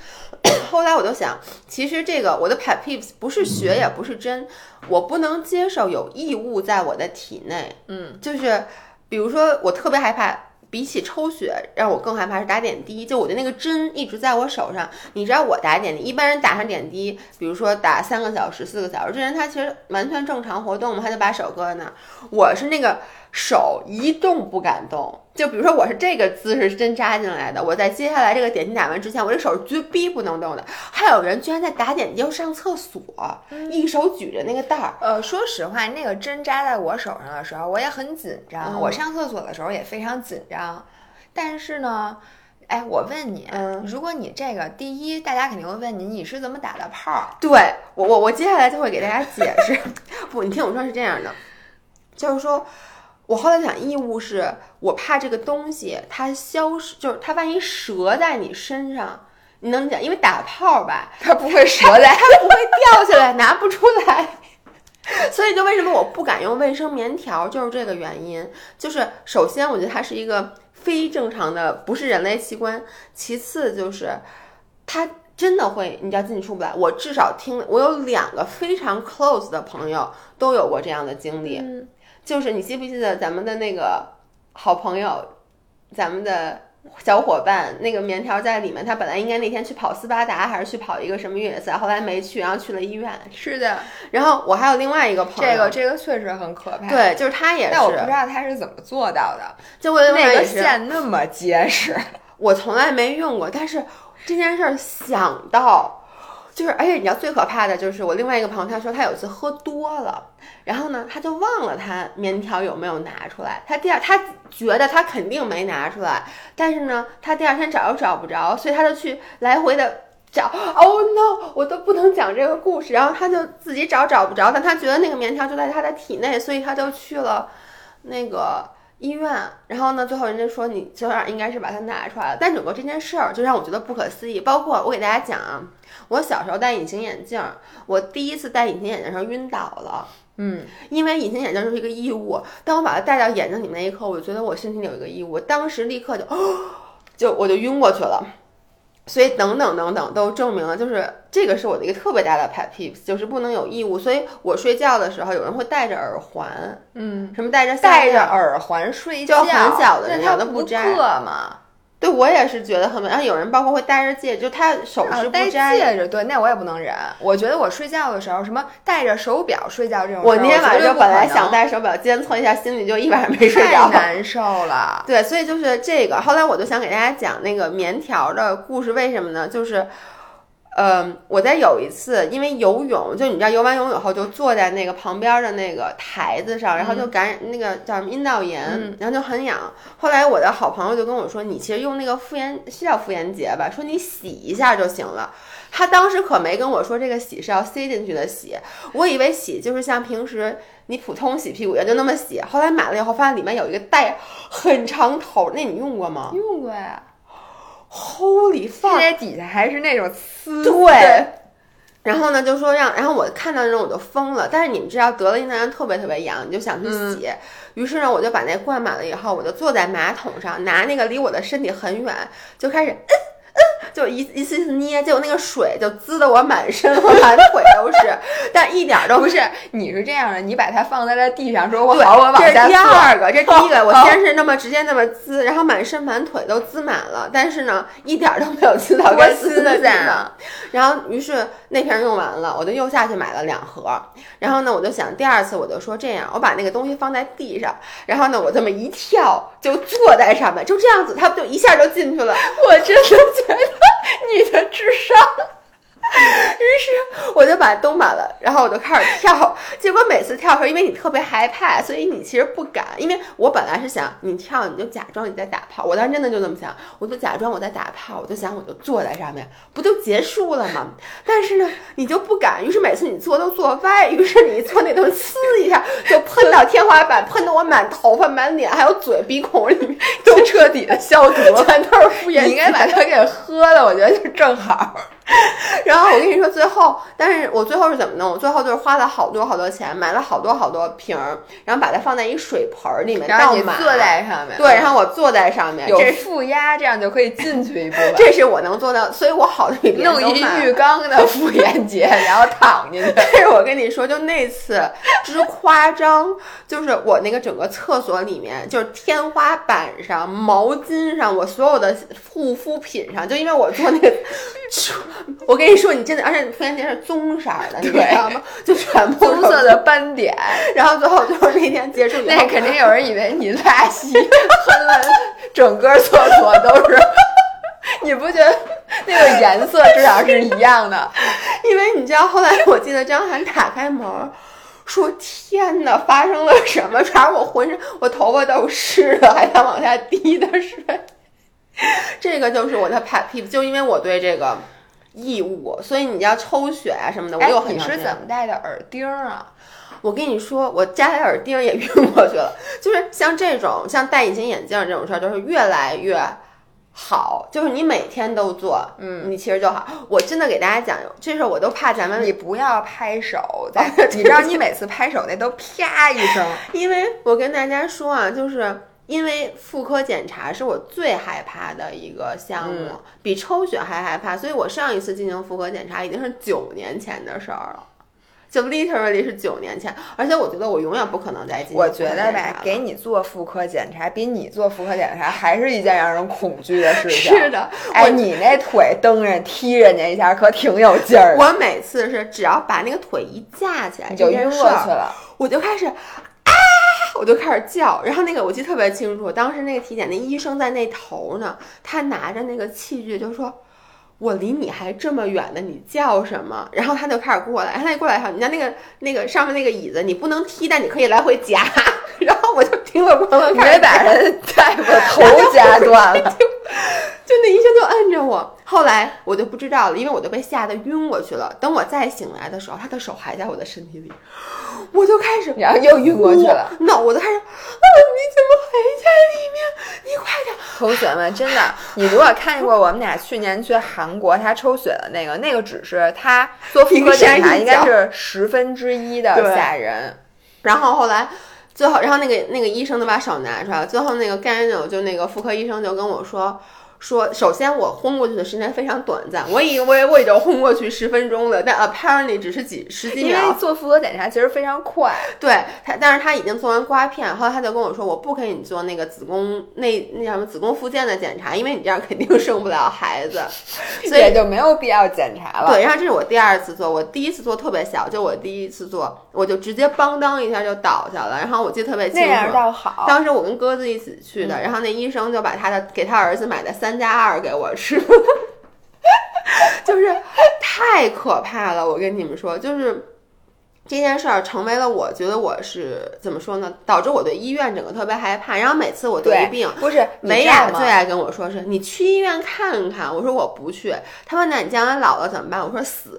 Speaker 3: 后来我就想，其实这个我的 pet peeves 不是血也不是针，我不能接受有异物在我的体内。
Speaker 1: 嗯，
Speaker 3: 就是比如说我特别害怕。比起抽血，让我更害怕是打点滴。就我的那个针一直在我手上，你知道我打点滴，一般人打上点滴，比如说打三个小时、四个小时，这人他其实完全正常活动嘛，他就把手搁在那儿。我是那个手一动不敢动，就比如说我是这个姿势针扎进来的，我在接下来这个点滴打完之前，我这手是绝逼不能动的。还有人居然在打点滴要上厕所，一手举着那个袋儿。
Speaker 1: 呃，说实话，那个针扎在我手上的时候，我也很紧张。
Speaker 3: 嗯
Speaker 1: 我上厕所的时候也非常紧张。但是呢，哎，我问你，
Speaker 3: 嗯
Speaker 1: 如果你这个第一，大家肯定会问你，你是怎么打的泡儿？
Speaker 3: 对我，我我接下来就会给大家解释。不，你听我说是这样的，就是说我后来想，异物是我怕这个东西它消失，就是它万一折在你身上，你能讲？因为打泡吧，
Speaker 1: 它不会折在。
Speaker 3: 它不会掉下来，拿不出来。所以就为什么我不敢用卫生棉条，就是这个原因。就是首先，我觉得它是一个非正常的，不是人类器官；其次就是它真的会，你知道进出不来。我至少听，我有两个非常 close 的朋友都有过这样的经历。
Speaker 1: 嗯
Speaker 3: 就是你记不记得咱们的那个好朋友，咱们的小伙伴，那个棉条在里面，他本来应该那天去跑斯巴达，还是去跑一个什么越野赛，后来没去，然后去了医院。
Speaker 1: 是的，
Speaker 3: 然后我还有另外一个朋友，
Speaker 1: 这个这个确实很可怕。，
Speaker 3: 对，就是他也是
Speaker 1: 但我不知，道他是怎么做到的。
Speaker 3: 就我另外
Speaker 1: 那个，线那么结实，
Speaker 3: 我从来没用过，但是这件事儿想到。就是，而且你知道最可怕的就是我另外一个朋友，他说他有一次喝多了，然后呢，他就忘了他棉条有没有拿出来。他第二，他觉得他肯定没拿出来，但是呢，他第二天找又找不着，所以他就去来回的找。Oh no，我都不能讲这个故事。然后他就自己找找不着，但他觉得那个棉条就在他的体内，所以他就去了那个医院。然后呢，最后人家说你昨晚应该是把它拿出来了。但整个这件事儿就让我觉得不可思议。包括我给大家讲啊，我小时候戴隐形眼镜儿，我第一次戴隐形眼镜的时候晕倒了。
Speaker 1: 嗯，
Speaker 3: 因为隐形眼镜就是一个异物，当我把它戴到眼睛里面那一刻，我就觉得我身体里有一个异物，当时立刻就，就我就晕过去了。所以等等等等都证明了，就是这个是我的一个特别大的 pet peeves，就是不能有异物。所以我睡觉的时候，有人会戴着耳环，
Speaker 1: 嗯，
Speaker 3: 什么戴着
Speaker 1: 戴着耳环睡觉
Speaker 3: 就
Speaker 1: 觉，
Speaker 3: 很小的人
Speaker 1: 那他
Speaker 3: 有的不摘？对我也是觉得很美，然后有人包括会戴着戒指，就他首饰不摘。
Speaker 1: 戒指，对，那我也不能忍。我觉得我睡觉的时候，什么戴着手表睡觉这种，
Speaker 3: 我那天晚上本来想戴手表监测一下心率，就一晚上没睡着
Speaker 1: 太
Speaker 3: 着。
Speaker 1: 难受了。
Speaker 3: 对，所以就是这个。后来我就想给大家讲那个棉条的故事，为什么呢？就是，嗯，我在有一次因为游泳，就你知道游完泳以后就坐在那个旁边的那个台子上，然后就感染那个叫什么阴道炎，
Speaker 1: 嗯
Speaker 3: 然后就很痒。后来我的好朋友就跟我说，你其实用那个妇炎是叫妇炎洁吧，说你洗一下就行了。他当时可没跟我说这个洗是要塞进去的洗，我以为洗就是像平时你普通洗屁股一样就那么洗。后来买了以后发现里面有一个带很长头，那你用过吗
Speaker 1: 用过呀，
Speaker 3: ？Holy fuck！
Speaker 1: 且底下还是那种丝。
Speaker 3: 对。然后呢，就说让，然后我看到那种我就疯了。但是你们知道得了阴道炎特别特别痒，你就想去洗。于是呢，我就把那灌满了以后，我就坐在马桶上，拿那个离我的身体很远，就开始嗯嗯，就一一次次捏，结果那个水就滋得我满身和满腿都是，但一点都
Speaker 1: 不是，你是这样的，你把它放在了地上，说我
Speaker 3: 对，
Speaker 1: 好，我往
Speaker 3: 这是第。二个，这第一个。我
Speaker 1: 哦
Speaker 3: 先是那么直接那么滋，然后满身满腿都滋满了，但是呢，一点儿都没有滋到该滋的地。然后，于是那瓶用完了，我就又下去买了两盒。然后呢，我就想第二次我就说这样，我把那个东西放在地上，然后呢，我这么一跳就坐在上面，就这样子，它不就一下就进去了。
Speaker 1: 我真的觉得 你的智商。
Speaker 3: 于是我就把灯满了，然后我就开始跳。结果每次跳的时候，因为你特别害怕，所以你其实不敢。因为我本来是想你跳，你就假装你在打炮。我当时真的就这么想，我就假装我在打炮，我就想我就坐在上面，不就结束了吗？但是呢，你就不敢。于是每次你坐都坐歪，于是你一坐那东西呲一下就喷到天花板，喷得我满头发、满脸，还有嘴、鼻孔里面都彻底的消毒，全都是敷衍。
Speaker 1: 你应该把它给喝了，我觉得就正好。
Speaker 3: 然后我跟你说，最后，但是我最后是怎么弄？我最后就是花了好多好多钱，买了好多好多瓶儿，然后把它放在一水盆里面，
Speaker 1: 然后你坐在上面，
Speaker 3: 对，然后我坐在上面，
Speaker 1: 有负压，这样就可以进去一部分。
Speaker 3: 这是我能做到，所以我好的比别人
Speaker 1: 弄一浴缸的妇炎洁，然后躺进去。
Speaker 3: 但是我跟你说，就那次之夸张，就是我那个整个厕所里面，就是天花板上、毛巾上，我所有的护肤品上，就因为我做那个。我跟你说，你真的，而且妇炎洁是棕色的，你知道吗？就全部
Speaker 1: 棕色的斑点。
Speaker 3: 然后最后就是那天结束以后，
Speaker 1: 那肯定有人以为你拉稀 喷了整个厕所都是。你不觉得那个颜色至少是一样的？
Speaker 3: 因为你知道，后来我记得张涵打开门说：“天哪，发生了什么？反正我浑身，我头发都湿了，还在往下滴的水。”这个就是我的 pet peeve，就因为我对这个异物，所以你要抽血啊什么的，我又很
Speaker 1: 你是怎么戴的耳钉啊？
Speaker 3: 我跟你说，我摘的耳钉也晕过去了。就是像这种，像戴隐形眼镜这种事儿，就是越来越好。就是你每天都做，
Speaker 1: 嗯，
Speaker 3: 你其实就好。我真的给大家讲，这事我都怕咱们，
Speaker 1: 你不要拍手，你知道 你每次拍手那都啪一声，
Speaker 3: 因为我跟大家说啊，就是。因为妇科检查是我最害怕的一个项目，比抽血还害怕，所以我上一次进行妇科检查已经是九年前的事儿了，就 literally 是九年前，而且我觉得我永远不可能再进行。
Speaker 1: 我觉得吧，给你做妇科检查比你做妇科检查还是一件让人恐惧的事情。
Speaker 3: 是的，
Speaker 1: 哎，你那腿蹬人踢人家一下可挺有劲儿。
Speaker 3: 我每次是只要把那个腿一架起来，
Speaker 1: 就晕过去了，
Speaker 3: 我就开始。我就开始叫，然后那个我记得特别清楚，当时那个体检那医生在那头呢，他拿着那个器具就说：“我离你还这么远呢，你叫什么？”然后他就开始过来，他一过来以后，你家那个那个上面那个椅子，你不能踢，但你可以来回夹。然后我就听了咣啷，
Speaker 1: 直接把人大夫头夹断了，
Speaker 3: 就那医生就摁着我。后来我就不知道了，因为我就被吓得晕过去了。等我再醒来的时候，他的手还在我的身体里。我就开始，
Speaker 1: 然后又晕过去了，
Speaker 3: 脑子开始，啊，你怎么还在里面？你快点！
Speaker 1: 同学们，真的，你如果看过我们俩去年去韩国他抽血的那个，那个只是他做妇科检查，应该是十分之一的吓人。
Speaker 3: 然后后来最后，然后那个那个医生就把手拿出来，最后那个 Gano 就那个妇科医生就跟我说。说，首先我昏过去的时间非常短暂，我以为我已经昏过去十分钟了，但 apparently 只是几十几秒。
Speaker 1: 因为做妇科检查其实非常快。
Speaker 3: 对他，但是他已经做完刮片，后来他就跟我说，我不给你做那个子宫那那什么子宫附件的检查，因为你这样肯定生不了孩子，所以
Speaker 1: 就没有必要检查了。
Speaker 3: 对，然后这是我第二次做，我第一次做特别小，就我第一次做，我就直接邦当一下就倒下了，然后我记得特别清楚。那
Speaker 1: 样倒好。
Speaker 3: 当时我跟鸽子一起去的，然后那医生就把他的给他儿子买的三。三加二给我吃，就是太可怕了。我跟你们说，就是这件事儿成为了我觉得我是怎么说呢？导致我对医院整个特别害怕。然后每次我得病，
Speaker 1: 不是
Speaker 3: 美雅最爱跟我说是：“你去医院看看。”我说我不去。他问：“那你将来老了怎么办？”我说：“死。”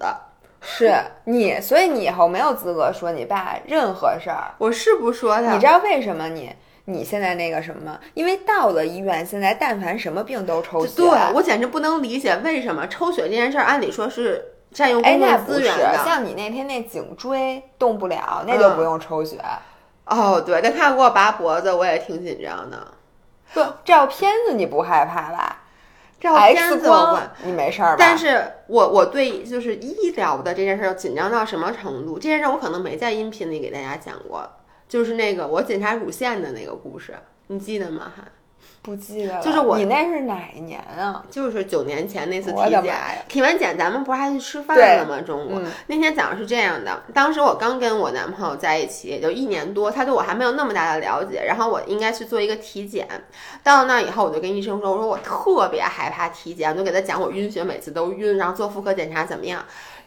Speaker 1: 是你，所以你以后没有资格说你爸任何事儿。
Speaker 3: 我是不说他，
Speaker 1: 你知道为什么你？你现在那个什么？因为到了医院，现在但凡什么病都抽血。
Speaker 3: 对我简直不能理解为什么抽血这件事儿，按理说是占用公共资源的。
Speaker 1: 像你那天那颈椎动不了，那就不用抽血。
Speaker 3: 哦，对，但他给我拔脖子，我也挺紧张的。
Speaker 1: 不，照片子你不害怕吧？
Speaker 3: 照片子
Speaker 1: 你没事儿吧？
Speaker 3: 但是我我对就是医疗的这件事儿紧张到什么程度？这件事儿我可能没在音频里给大家讲过。就是那个我检查乳腺的那个故事，你记得吗？还
Speaker 1: 不记得了，
Speaker 3: 就是我
Speaker 1: 你那是哪一年啊？
Speaker 3: 就是九年前那次体检，体完检咱们不是还去吃饭了吗？中午、
Speaker 1: 嗯
Speaker 3: 那天早上是这样的，当时我刚跟我男朋友在一起，也就一年多，他对我还没有那么大的了解，然后我应该去做一个体检。到了那以后，我就跟医生说，我说我特别害怕体检，我就给他讲我晕血，每次都晕，然后做妇科检查怎么样。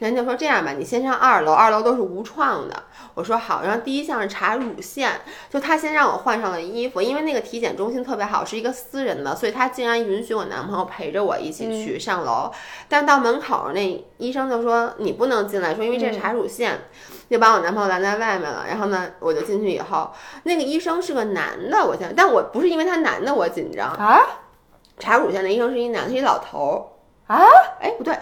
Speaker 3: 人家就说这样吧，你先上二楼，二楼都是无创的。我说好，然后第一项是查乳腺，就他先让我换上了衣服，因为那个体检中心特别好，是一个私人的，所以他竟然允许我男朋友陪着我一起去上楼。但到门口那医生就说你不能进来，说因为这是查乳腺，就把我男朋友拦在外面了。然后呢，我就进去以后，那个医生是个男的，我想，但我不是因为他男的我紧张，
Speaker 1: 啊
Speaker 3: 查乳腺的医生是一男的，是一老头
Speaker 1: 啊，
Speaker 3: 儿。哎，不对，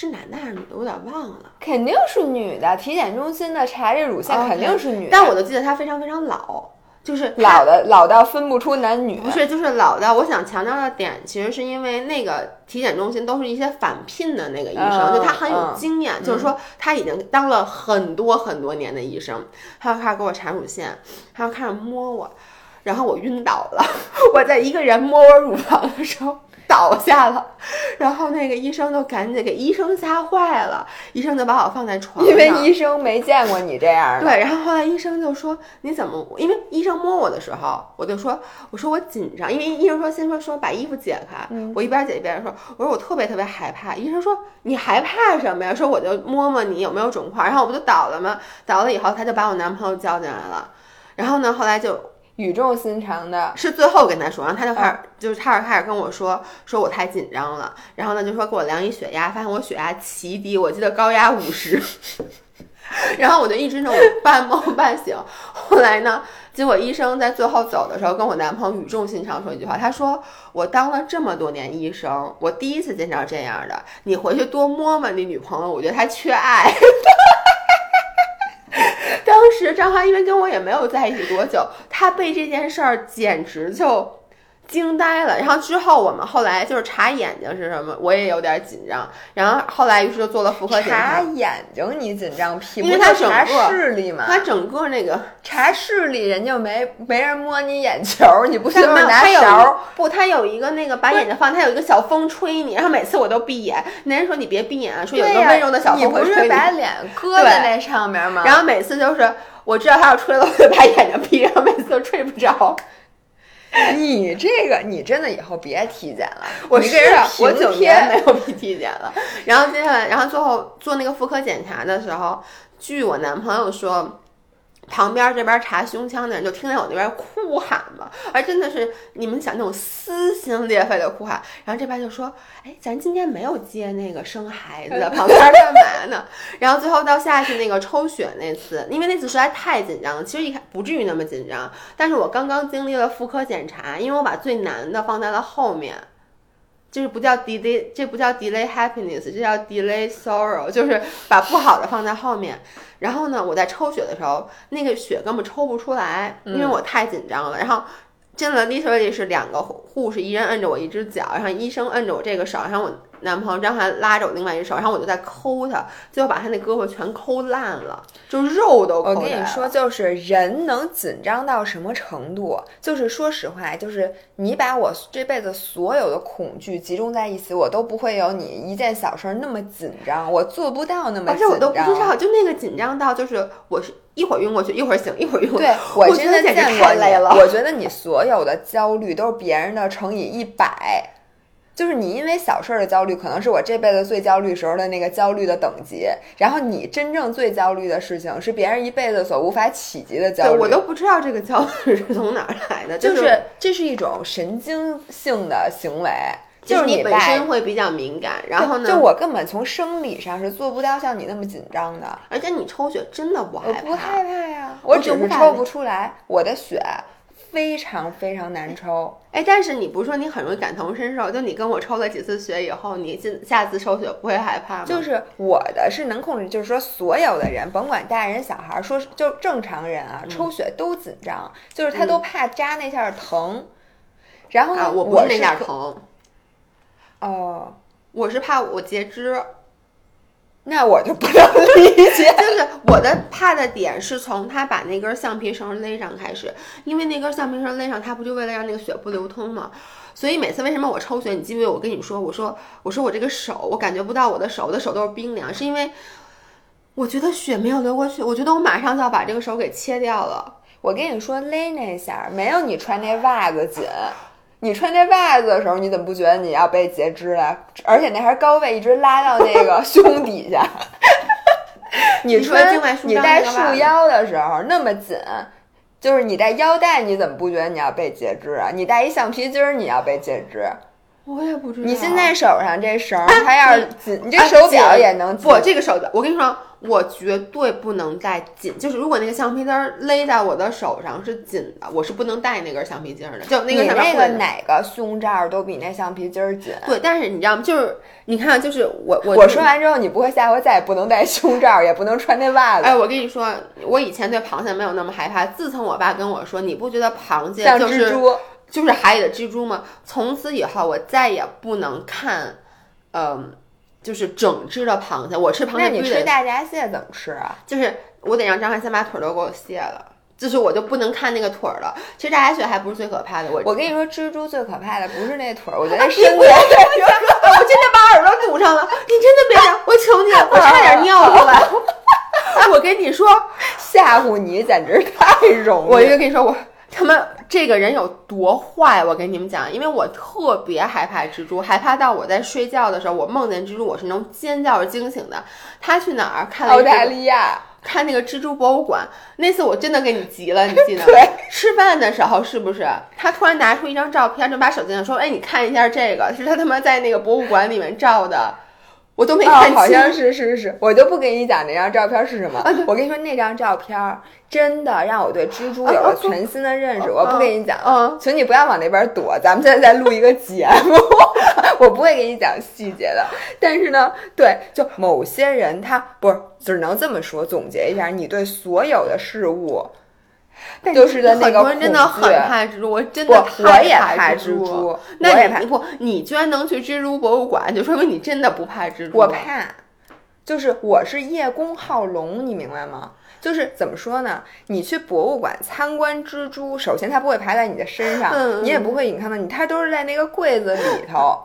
Speaker 3: 是男的还是女的？我有点忘了。
Speaker 1: 肯定是女的，体检中心的查这乳腺肯定是女的，
Speaker 3: 但我就记得她非常非常老，就是
Speaker 1: 老的老到分不出男女，
Speaker 3: 不是，就是老到。我想强调的点，其实是因为那个体检中心都是一些返聘的那个医生，
Speaker 1: 嗯
Speaker 3: 就他很有
Speaker 1: 嗯
Speaker 3: 经验，就是说他已经当了很多很多年的医生，他就开始给我查乳腺，他就开始摸我，然后我晕倒了。我在一个人摸我乳房的时候。倒下了，然后那个医生就赶紧给医生吓坏了，医生就把我放在床上，
Speaker 1: 因为医生没见过你这样的。
Speaker 3: 对，然后后来医生就说你怎么？因为医生摸我的时候，我就说我说我紧张，因为医生说先说说把衣服解开，我一边解一边说，我说我特别特别害怕。医生说你害怕什么呀？说我就摸摸你有没有肿块，然后我不就倒了吗？倒了以后他就把我男朋友叫进来了，然后呢，后来就
Speaker 1: 语重心长的，
Speaker 3: 是最后跟他说，然后他就开始、就是开始开始跟我说，说我太紧张了，然后呢就说给我量一血压，发现我血压奇低，我记得高压五十，然后我就一直那种半梦半醒。后来呢，结果医生在最后走的时候跟我男朋友语重心长说一句话，他说我当了这么多年医生，我第一次见着这样的，你回去多摸摸你女朋友，我觉得她缺爱。当时张翰因为跟我也没有在一起多久，他被这件事儿简直就惊呆了。然后之后我们后来就是查眼睛是什么，我也有点紧张。然后后来于是就做了妇科检
Speaker 1: 查
Speaker 3: 查，
Speaker 1: 眼睛你紧张屁，
Speaker 3: 因为他整个
Speaker 1: 视力嘛，
Speaker 3: 他整个那个
Speaker 1: 查视力人家没没人摸你眼球，你不就是拿
Speaker 3: 他有
Speaker 1: 勺？
Speaker 3: 不，他有一个那个把眼睛放，他有一个小风吹你，然后每次我都闭眼。那人说你别闭眼啊，说有一个温柔的小
Speaker 1: 你
Speaker 3: 风会吹你。
Speaker 1: 不是把脸搁在那上面吗？
Speaker 3: 然后每次就是我知道他要吹了，我就把眼睛闭上，每次都吹不着。
Speaker 1: 你这个，你真的以后别体检了。
Speaker 3: 我是
Speaker 1: 你给人
Speaker 3: 我
Speaker 1: 平
Speaker 3: 九年没，有去体检了。然后接下来，然后最后做那个妇科检查的时候，据我男朋友说。旁边这边查胸腔的人就听见我那边哭喊嘛，而真的是你们想那种撕心裂肺的哭喊。然后这边就说：“哎，咱今天没有接那个生孩子，旁边干嘛呢？”然后最后到下去那个抽血那次，因为那次实在太紧张了，其实一开不至于那么紧张，但是我刚刚经历了妇科检查，因为我把最难的放在了后面。就是不叫 delay，这不叫 delay happiness，这叫 delay sorrow，就是把不好的放在后面。然后呢，我在抽血的时候，那个血根本抽不出来，因为我太紧张了。然后进了 literally 是两个护护士，一人摁着我一只脚，然后医生摁着我这个手，然后我男朋友张涵拉着我另外一只手，然后我就在抠他，最后把他那胳膊全抠烂了，就肉都抠
Speaker 1: 我。跟你说，就是人能紧张到什么程度？就是说实话，就是你把我这辈子所有的恐惧集中在一起，我都不会有你一件小事儿那么紧张，我做不到那么紧张。
Speaker 3: 而且我都不知道，就那个紧张到就是我是一会儿晕过去，一会儿醒，一会儿晕过去。
Speaker 1: 对
Speaker 3: 我
Speaker 1: 真的见过你
Speaker 3: 了。
Speaker 1: 我觉得你所有的焦虑都是别人的乘以一百。就是你因为小事儿的焦虑，可能是我这辈子最焦虑时候的那个焦虑的等级，然后你真正最焦虑的事情是别人一辈子所无法企及的焦
Speaker 3: 对，
Speaker 1: 虑。
Speaker 3: 我都不知道这个焦虑是从哪儿来的，
Speaker 1: 就是是这是一种神经性的行为，
Speaker 3: 就是你本身会比较敏感，然后呢，
Speaker 1: 就我根本从生理上是做不到像你那么紧张的，
Speaker 3: 而且你抽血真的不害怕，
Speaker 1: 我不害怕呀，
Speaker 3: 我
Speaker 1: 我只
Speaker 3: 是
Speaker 1: 抽不出来，我的血非常非常难抽。
Speaker 3: 哎，但是你不是说你很容易感同身受？就你跟我抽了几次血以后，你进下次抽血不会害怕吗？
Speaker 1: 就是我的是能控制，就是说所有的人，甭管大人小孩，说就正常人啊，
Speaker 3: 嗯
Speaker 1: 抽血都紧张，就是他都怕扎那下儿疼。然后呢，
Speaker 3: 啊，我
Speaker 1: 我
Speaker 3: 不是那点儿疼，
Speaker 1: 哦，
Speaker 3: 我是怕我截肢。
Speaker 1: 那我就不能理解。
Speaker 3: 就是我的怕的点是从他把那根橡皮绳勒上开始，因为那根橡皮绳勒上，他不就为了让那个血不流通吗？所以每次为什么我抽血，你记不记得我跟你说，我说我说我这个手我感觉不到我的手，我的手都是冰凉，是因为我觉得血没有流过去，我觉得我马上就要把这个手给切掉了。
Speaker 1: 我跟你说勒那下没有你穿那袜子紧。你穿这袜子的时候，你怎么不觉得你要被截肢了？而且那还是高位，一直拉到那个 胸底下。你穿你戴束腰的时候那么紧，就是你戴腰带，你怎么不觉得你要被截肢啊？你戴一橡皮筋儿，你要被截肢。
Speaker 3: 我也不知道。
Speaker 1: 你现在手上这绳，它要是紧，你这手表也能
Speaker 3: 不？这个手表，我跟你说。我绝对不能戴紧，就是如果那个橡皮筋勒在我的手上是紧的，我是不能戴那根橡皮筋的。就那个
Speaker 1: 那个哪个胸罩都比那橡皮筋紧。
Speaker 3: 对，但是你知道吗？就是你看，就是我我
Speaker 1: 我说完之后，你不会下回再也不能戴胸罩，也不能穿那袜子。
Speaker 3: 哎，我跟你说，我以前对螃蟹没有那么害怕，自从我爸跟我说，你不觉得螃蟹
Speaker 1: 像蜘蛛，
Speaker 3: 就是海里的蜘蛛吗？从此以后，我再也不能看，嗯。就是整只的螃蟹，我吃螃蟹。那
Speaker 1: 你吃大闸蟹怎么吃啊？
Speaker 3: 就是我得让张翰先把腿都给我卸了，就是我就不能看那个腿了。其实大闸蟹还不是最可怕的，我
Speaker 1: 我跟你说，蜘蛛最可怕的不是那腿，我觉得身子。
Speaker 3: 我真的把耳朵堵上了，你真的别我求你，我差点尿出来。我跟你说，
Speaker 1: 吓唬你简直太容易。
Speaker 3: 我就跟你说我。他们这个人有多坏？我跟你们讲，因为我特别害怕蜘蛛，害怕到我在睡觉的时候，我梦见蜘蛛，我是能尖叫着惊醒的。他去哪儿看？
Speaker 1: 澳大利亚
Speaker 3: 看那个蜘蛛博物馆。那次我真的给你急了，你记得？
Speaker 1: 对。
Speaker 3: 吃饭的时候是不是？他突然拿出一张照片，就把手机上说：“哎，你看一下这个，是他他妈在那个博物馆里面照的。”我都没看清，
Speaker 1: 好像是是是，我就不给你讲那张照片是什么。我跟你说，那张照片真的让我对蜘蛛有了全新的认识。我不跟你讲，请你不要往那边躲。咱们现在在录一个节目，我不会给你讲细节的。但是呢，对，就某些人他不是，只能这么说。总结一下，你对所有的事物。就是的那个
Speaker 3: 人真的很怕蜘蛛，我真的
Speaker 1: 我也
Speaker 3: 怕
Speaker 1: 蜘蛛。
Speaker 3: 那你不，你居然能去蜘蛛博物馆，就说明你真的不怕蜘蛛。
Speaker 1: 我怕，就是我是叶公好龙，你明白吗？就是怎么说呢？你去博物馆参观蜘蛛，首先它不会爬在你的身上，你也不会你看到你，它都是在那个柜子里头。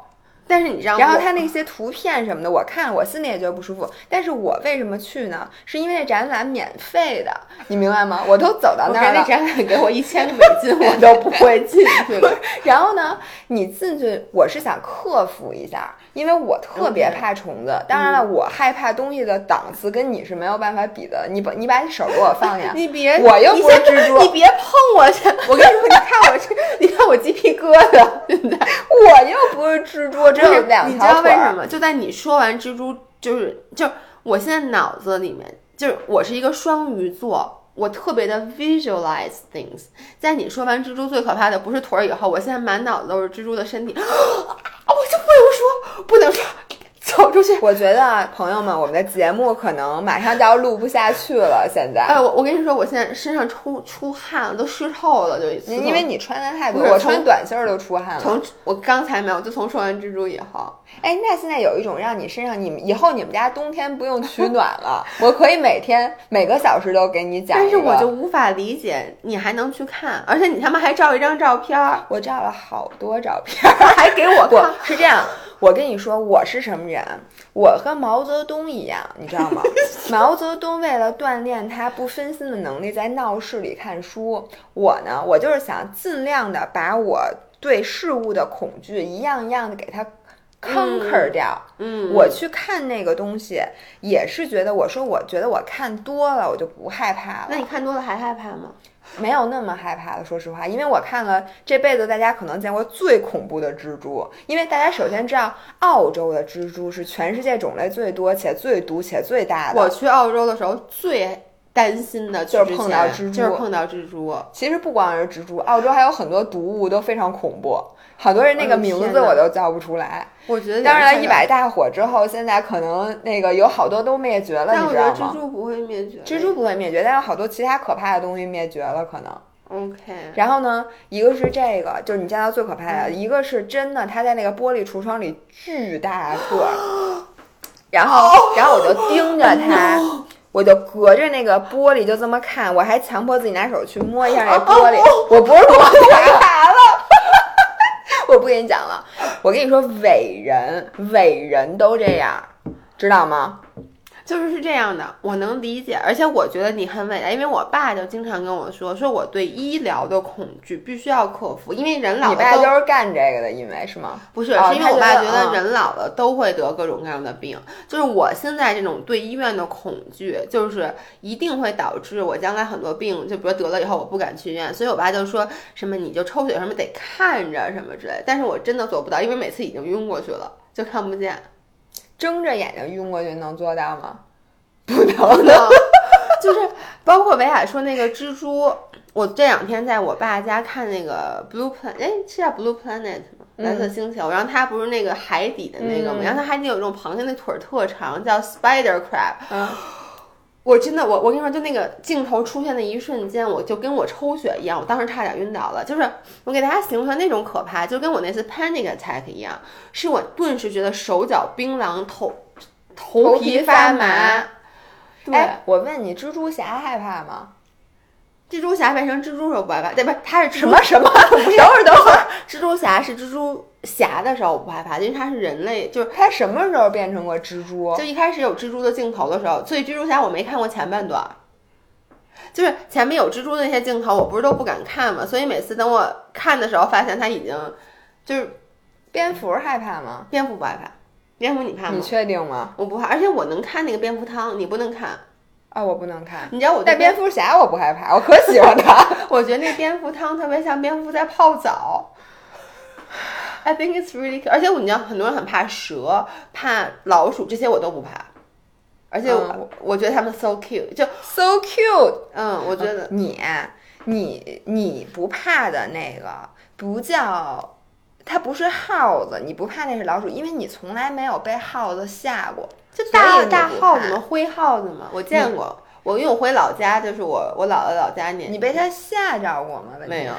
Speaker 3: 但是你知道，
Speaker 1: 然后他那些图片什么的，我看我心里也觉得不舒服。但是我为什么去呢？是因为那展览免费的，你明白吗？我都走到那儿
Speaker 3: 了。那展览给我一千个美金，我都不会进去了。
Speaker 1: 然后呢，你进去，我是想克服一下，因为我特别怕虫子。当然了，我害怕东西的档次跟你是没有办法比的。你把你把你手给我放下，
Speaker 3: 你别，
Speaker 1: 我又不是蜘蛛，
Speaker 3: 你别碰我去。我跟你说，你看我这，你看我鸡皮疙瘩。现在
Speaker 1: 我又不是蜘蛛。
Speaker 3: 就是你知道为什么？就在你说完蜘蛛，就是就我现在脑子里面，就是我是一个双鱼座，我特别的 visualize things。在你说完蜘蛛最可怕的不是腿儿以后，我现在满脑子都是蜘蛛的身体，啊我就不能说，不能说。走出去！
Speaker 1: 我觉得朋友们，我们的节目可能马上就要录不下去了。现在，
Speaker 3: 哎，我我跟你说，我现在身上出出汗了，都湿透了，就
Speaker 1: 因为你穿的太多，我穿短袖都出汗了。
Speaker 3: 从我刚才没有，就从说完蜘蛛以后。
Speaker 1: 哎，那现在有一种让你身上，你们以后你们家冬天不用取暖了，我可以每天每个小时都给你讲。
Speaker 3: 但是我就无法理解，你还能去看，而且你他妈还照一张照片，
Speaker 1: 我照了好多照片，
Speaker 3: 还给我看。
Speaker 1: 是这样。我跟你说，我是什么人？我和毛泽东一样，你知道吗？毛泽东为了锻炼他不分心的能力，在闹市里看书。我呢，我就是想尽量的把我对事物的恐惧一样一样的给它 conquer 掉。
Speaker 3: 嗯，
Speaker 1: 我去看那个东西，也是觉得，我说我觉得我看多了，我就不害怕了。
Speaker 3: 那你看多了还害怕吗？
Speaker 1: 没有那么害怕的，说实话，因为我看了这辈子大家可能见过最恐怖的蜘蛛。因为大家首先知道，澳洲的蜘蛛是全世界种类最多且最毒且最大的。
Speaker 3: 我去澳洲的时候最担心的
Speaker 1: 就是碰到蜘蛛，
Speaker 3: 就是碰到蜘蛛。
Speaker 1: 其实不光是蜘蛛，澳洲还有很多毒物都非常恐怖。好多人那个名字我都叫不出来。
Speaker 3: 我觉得，
Speaker 1: 当然一百大火之后，现在可能那个有好多都灭绝了，你知道吗？
Speaker 3: 蜘蛛不会灭绝，
Speaker 1: 蜘蛛不会灭绝，但是好多其他可怕的东西灭绝了，可能。
Speaker 3: OK。
Speaker 1: 然后呢，一个是这个，就是你见到最可怕的；一个是真的，它在那个玻璃橱窗里巨大个。然后然后我就盯着它。我就隔着那个玻璃就这么看，我还强迫自己拿手去摸一下那玻璃。我不是摸
Speaker 3: 卡了，
Speaker 1: 我不跟你讲了。我跟你说，伟人伟人都这样，知道吗？
Speaker 3: 就是是这样的，我能理解，而且我觉得你很伟大，因为我爸就经常跟我说，说我对医疗的恐惧必须要克服，因为人老了。
Speaker 1: 你爸就是干这个的，因为是吗？
Speaker 3: 不是，是因为我爸觉得人老了都会得各种各样的病。就是我现在这种对医院的恐惧，就是一定会导致我将来很多病，就比如得了以后我不敢去医院。所以我爸就说什么你就抽血什么得看着什么之类，但是我真的做不到，因为每次已经晕过去了，就看不见。
Speaker 1: 睁着眼睛晕过去能做到吗？
Speaker 3: 不能，就是包括维亚说那个蜘蛛，我这两天在我爸家看那个 Blue Planet，哎，是叫 Blue Planet 吗？蓝色星球。然后它不是那个海底的那个吗？然后它海底有一种螃蟹，那腿儿特长，叫 Spider Crab。
Speaker 1: 嗯，
Speaker 3: 我真的，我我跟你说，就那个镜头出现的一瞬间，我就跟我抽血一样，我当时差点晕倒了。就是我给大家形容那种可怕，就跟我那次 Panic Attack 一样，是我顿时觉得手脚冰凉，头头皮发麻。
Speaker 1: 哎，我问你，蜘蛛侠害怕吗？
Speaker 3: 蜘蛛侠变成蜘蛛时候不害怕，对，不是，他是
Speaker 1: 什么什么？
Speaker 3: 等会儿等会儿，蜘蛛侠是蜘蛛侠的时候我不害怕，因为他是人类，就是
Speaker 1: 他什么时候变成过蜘蛛？
Speaker 3: 就一开始有蜘蛛的镜头的时候，所以蜘蛛侠我没看过前半段，就是前面有蜘蛛的那些镜头，我不是都不敢看嘛，所以每次等我看的时候，发现他已经就是
Speaker 1: 蝙蝠害怕吗？
Speaker 3: 蝙蝠不害怕。蝙蝠你怕吗？
Speaker 1: 你确定吗？
Speaker 3: 我不怕，而且我能看那个蝙蝠汤，你不能看
Speaker 1: 啊！我不能看。
Speaker 3: 你知道我
Speaker 1: 但蝙蝠侠我不害怕，我可喜欢他。
Speaker 3: 我觉得那蝙蝠汤特别像蝙蝠在泡澡。I think it's really，而且我你知道很多人很怕蛇、怕老鼠，这些我都不怕。而且我我觉得他们 so cute，就
Speaker 1: so cute。
Speaker 3: 嗯，我觉得
Speaker 1: 你你你不怕的那个不叫。它不是耗子，你不怕那是老鼠，因为你从来没有被耗子吓过。
Speaker 3: 就大大耗子吗？灰耗子吗？我见过。我因为我回老家，就是我我姥姥老家那。
Speaker 1: 你被它吓着过吗？
Speaker 3: 没有。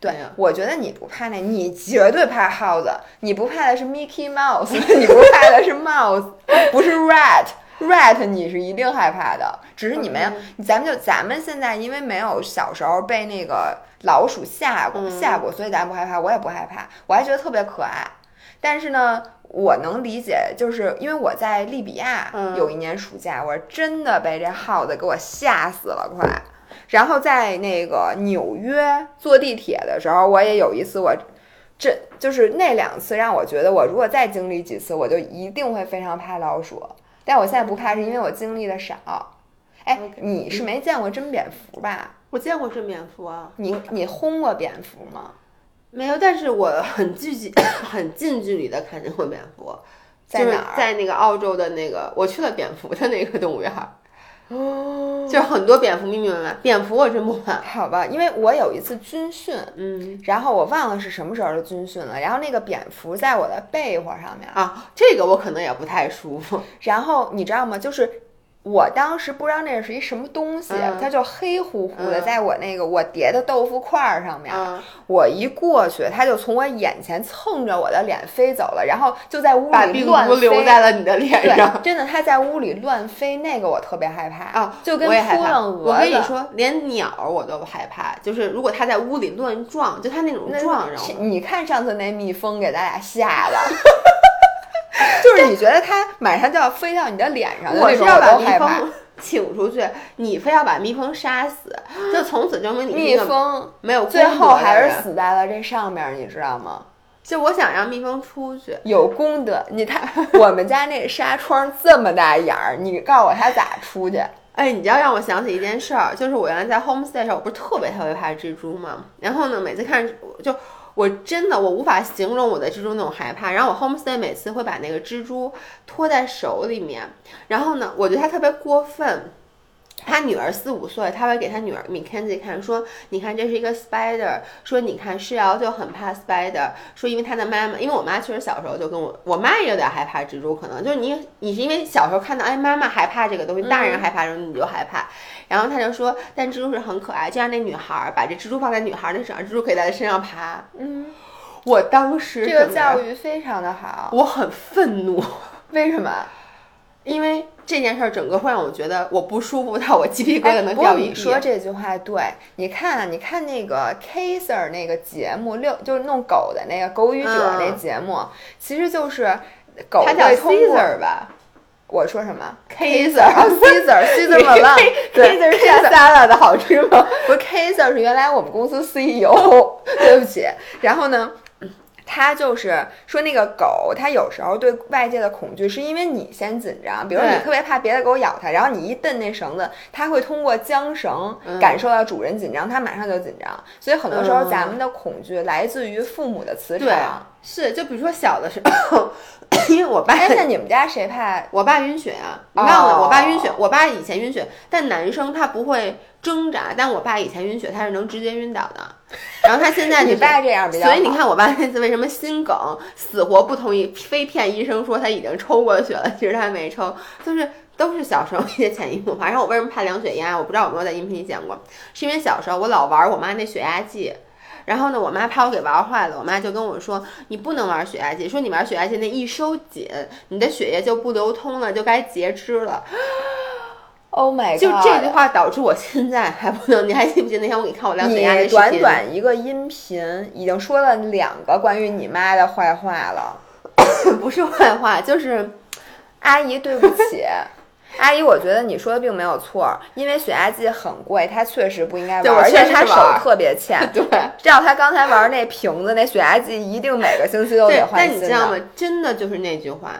Speaker 1: 对，我觉得你不怕那，你绝对怕耗子。你不怕的是 Mickey Mouse，你不怕的是 Mouse，不是 Rat。Rat，你是一定害怕的，只是你没有。咱们就咱们现在，因为没有小时候被那个老鼠吓过吓过，所以咱不害怕。我也不害怕，我还觉得特别可爱。但是呢，我能理解，就是因为我在利比亚有一年暑假，我真的被这耗子给我吓死了，快。然后在那个纽约坐地铁的时候，我也有一次，我这就是那两次让我觉得，我如果再经历几次，我就一定会非常怕老鼠。但我现在不怕，是因为我经历的少。哎，你是没见过真蝙蝠吧？
Speaker 3: 我见过真蝙蝠啊。
Speaker 1: 你你轰过蝙蝠吗？
Speaker 3: 没有，但是我很近距 很近距离的看见过蝙蝠，
Speaker 1: 在哪儿？
Speaker 3: 在那个澳洲的那个，我去了蝙蝠的那个动物园。哦，就是很多蝙蝠，密密麻麻？蝙蝠我真不怕。
Speaker 1: 好吧，因为我有一次军训，
Speaker 3: 嗯，
Speaker 1: 然后我忘了是什么时候的军训了，然后那个蝙蝠在我的被窝上面
Speaker 3: 啊，这个我可能也不太舒服。
Speaker 1: 然后你知道吗？就是。我当时不知道那是一什么东西，它就黑乎乎的，在我那个我叠的豆腐块儿上面。我一过去，它就从我眼前蹭着我的脸飞走了，然后就在屋里乱飞。
Speaker 3: 留在了你的脸上。
Speaker 1: 真的，它在屋里乱飞，那个我特别害怕
Speaker 3: 啊，
Speaker 1: 就跟扑棱蛾。
Speaker 3: 我跟你说，连鸟我都害怕，就是如果它在屋里乱撞，就它那种撞。
Speaker 1: 你看上次那蜜蜂给咱俩吓的。就是你觉得它马上就要飞到你的脸上，
Speaker 3: 我是要把蜜蜂 请出去，你非要把蜜蜂杀死，就从此证明你
Speaker 1: 蜜蜂
Speaker 3: 没有
Speaker 1: 最后还是死在了这上面，你知道吗？
Speaker 3: 就我想让蜜蜂出去，
Speaker 1: 有功德。你看我们家那纱窗这么大眼儿，你告诉我它咋出去？
Speaker 3: 哎，你知道让我想起一件事儿，就是我原来在 homestay 时候，我不是特别特别怕蜘蛛吗？然后呢，每次看就。我真的我无法形容我的蜘蛛那种害怕。然后我 homestay 每次会把那个蜘蛛拖在手里面，然后呢，我觉得它特别过分。他女儿四五岁，他会给他女儿 Mackenzie 看，说：“你看这是一个 spider。”说：“你看诗瑶就很怕 spider。”说：“因为他的妈妈，因为我妈确实小时候就跟我，我妈也有点害怕蜘蛛，可能就是你，你是因为小时候看到，哎，妈妈害怕这个东西，大人害怕，然后你就害怕。然后他就说，但蜘蛛是很可爱，就像那女孩把这蜘蛛放在女孩的身上，蜘蛛可以在她身上爬。
Speaker 1: 嗯，
Speaker 3: 我当时
Speaker 1: 这个教育非常的好，
Speaker 3: 我很愤怒，
Speaker 1: 为什么？
Speaker 3: 因为这件事儿整个会让我觉得我不舒服到我鸡皮疙瘩能
Speaker 1: 哎不过
Speaker 3: 掉一地。
Speaker 1: 你说这句话对，你看啊，你看那个 Kaiser 那个节目，六就是弄狗的那个狗语者
Speaker 3: 嗯
Speaker 1: 那节目，其实就是狗
Speaker 3: 它叫
Speaker 1: 会通过
Speaker 3: Caesar 吧
Speaker 1: 我说什么
Speaker 3: Caesar
Speaker 1: Caesar Milan 对
Speaker 3: Caesar 是沙拉的好吃吗？
Speaker 1: 不是 Kaiser 是原来我们公司 CEO，对不起。然后呢，他就是说那个狗，它有时候对外界的恐惧是因为你先紧张，比如你特别怕别的狗咬它，然后你一蹬那绳子，它会通过缰绳
Speaker 3: 嗯
Speaker 1: 感受到主人紧张，它马上就紧张。所以很多时候
Speaker 3: 嗯
Speaker 1: 咱们的恐惧来自于父母的磁
Speaker 3: 对
Speaker 1: 场。，
Speaker 3: 是就比如说小的时候，因为我爸
Speaker 1: 哎，那你们家谁怕？
Speaker 3: 我爸晕血啊，你忘了？
Speaker 1: 哦
Speaker 3: 我爸晕血，我爸以前晕血，但男生他不会挣扎，但我爸以前晕血，他是能直接晕倒的。然后他现在、就是、
Speaker 1: 你爸这样比较。
Speaker 3: 所以你看，我爸那次为什么心梗，死活不同意，非骗医生说他已经抽过血了，其实他没抽，就是都是小时候一些潜移默化。然后我为什么怕量血压？我不知道有没有在音频里讲过，是因为小时候我老玩我妈那血压计。然后呢，我妈怕我给玩坏了，我妈就跟我说：“你不能玩血压计，说你玩血压计那一收紧，你的血液就不流通了，就该截肢了。
Speaker 1: Oh my god！
Speaker 3: 就这句话导致我现在还不能。你还记不记得那天我给你看我量血压那视频？
Speaker 1: 你短短一个音频，已经说了两个关于你妈的坏话了。
Speaker 3: 不是坏话，就是
Speaker 1: 阿姨，对不起，阿姨，我觉得你说的并没有错，因为血压计很贵，她确实不应该玩，而且她手
Speaker 3: 玩
Speaker 1: 特别欠。
Speaker 3: 对。
Speaker 1: 照她刚才玩那瓶子，那血压计一定每个星期都
Speaker 3: 对
Speaker 1: 得，换
Speaker 3: 但
Speaker 1: 新的。
Speaker 3: 你知道吗？真的就是那句话，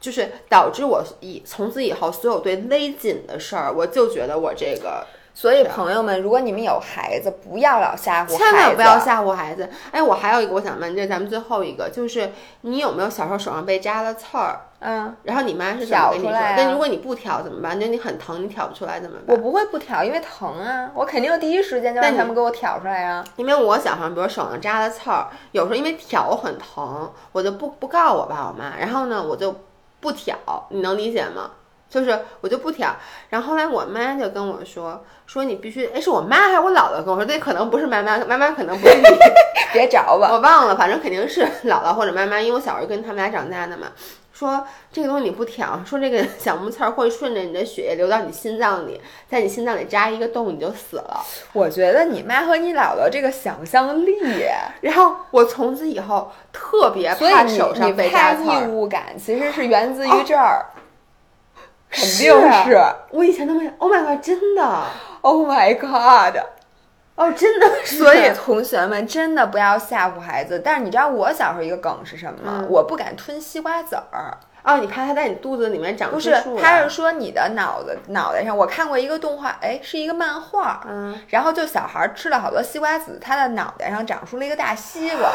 Speaker 3: 就是导致我以从此以后所有对勒紧的事儿，我就觉得我这个
Speaker 1: 所以朋友们，如果你们有孩子，不要老吓唬孩子，
Speaker 3: 千万不要吓唬孩子。哎，我还有一个我想问，这是咱们最后一个，就是你有没有小时候手上被扎了刺儿？
Speaker 1: 嗯，
Speaker 3: 然后你妈是怎么跟你说？但如果你不挑怎么办？就你很疼，你挑不出来怎么办？
Speaker 1: 我不会不挑，因为疼啊，我肯定第一时间就让他们给我挑出来啊。
Speaker 3: 因为我小时候，比如手上扎了刺儿，有时候因为挑很疼，我就不不告我爸我妈，然后呢我就不挑，你能理解吗？就是我就不挑，然后后来我妈就跟我说，说你必须，哎，是我妈还是我姥姥跟我说，这可能不是妈妈，妈妈可能不是你，
Speaker 1: 别找吧，
Speaker 3: 我忘了，反正肯定是姥姥或者妈妈，因为我小时候跟他们俩长大的嘛。说这个东西你不挑，说这个 小木刺儿会顺着你的血液流到你心脏里，在你心脏里扎一个洞，你就死了。
Speaker 1: 我觉得你妈和你姥姥这个想象力，
Speaker 3: 然后我从此以后特别怕手上
Speaker 1: 你
Speaker 3: 被扎刺儿。
Speaker 1: 物感，其实是源自于这儿，肯
Speaker 3: 是
Speaker 1: 定是。
Speaker 3: 我以前都没有，Oh my god，真的
Speaker 1: ，Oh my god！
Speaker 3: 哦，真的 是。
Speaker 1: 所以同学们真的不要吓唬孩子。但是你知道我小时候一个梗是什么吗？
Speaker 3: 嗯
Speaker 1: 我不敢吞西瓜籽儿。
Speaker 3: 哦，你怕它在你肚子里面长
Speaker 1: 不是他是说你的脑子脑袋上，我看过一个动画，哎，是一个漫画，
Speaker 3: 嗯，
Speaker 1: 然后就小孩吃了好多西瓜籽，他的脑袋上长出了一个大西瓜。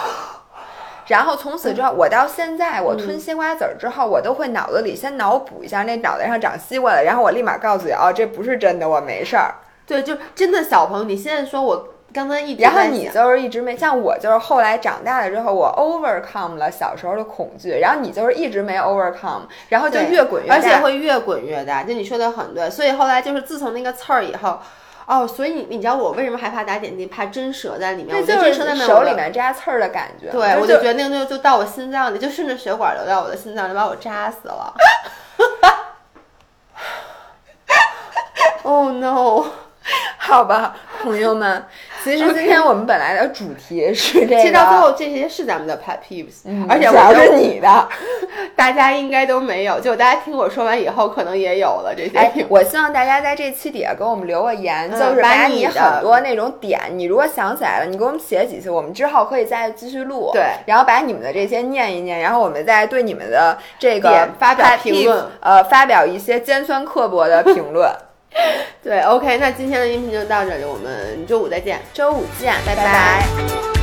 Speaker 1: 然后从此之后，我到现在，我吞西瓜籽儿之后，我都会脑子里先脑补一下那脑袋上长西瓜了，然后我立马告诉你，哦，这不是真的，我没事儿。
Speaker 3: 对，就真的小朋友，你现在说我刚才一直
Speaker 1: 然后你就是一直没像我，就是后来长大了之后，我 overcome 了小时候的恐惧，然后你就是一直没 overcome，然后就越滚越大，
Speaker 3: 而且会越滚越大。就你说的很对，所以后来就是自从那个刺儿以后，哦，所以你你知道我为什么害怕打点滴，怕针折在里面？
Speaker 1: 那
Speaker 3: 我
Speaker 1: 就是
Speaker 3: 在，
Speaker 1: 手里面扎刺儿的感觉。
Speaker 3: 对，我
Speaker 1: 就
Speaker 3: 就觉得那个东西就到我心脏里，就顺着血管流到我的心脏里，把我扎死了。oh no！
Speaker 1: 好吧，朋友们，其实今天我们本来的主题是这个，
Speaker 3: 其实到最后这些是咱们的 pet peeves，、
Speaker 1: 嗯
Speaker 3: 而且
Speaker 1: 主要是
Speaker 3: 我觉得
Speaker 1: 你的。
Speaker 3: 大家应该都没有，就大家听我说完以后，可能也有了这些
Speaker 1: 哎。，我希望大家在这期底下给我们留个言，
Speaker 3: 嗯
Speaker 1: 就是把你
Speaker 3: 的
Speaker 1: 很多那种点，你如果想起来了，你给我们写几次，我们之后可以再继续录。
Speaker 3: 对
Speaker 1: 然后把你们的这些念一念，然后我们再对你们的这个
Speaker 3: 发表评论
Speaker 1: 呃，发表一些尖酸刻薄的评论。
Speaker 3: 对，OK，那今天的音频就到这里，我们周五再见。
Speaker 1: 周五见，拜
Speaker 3: 拜拜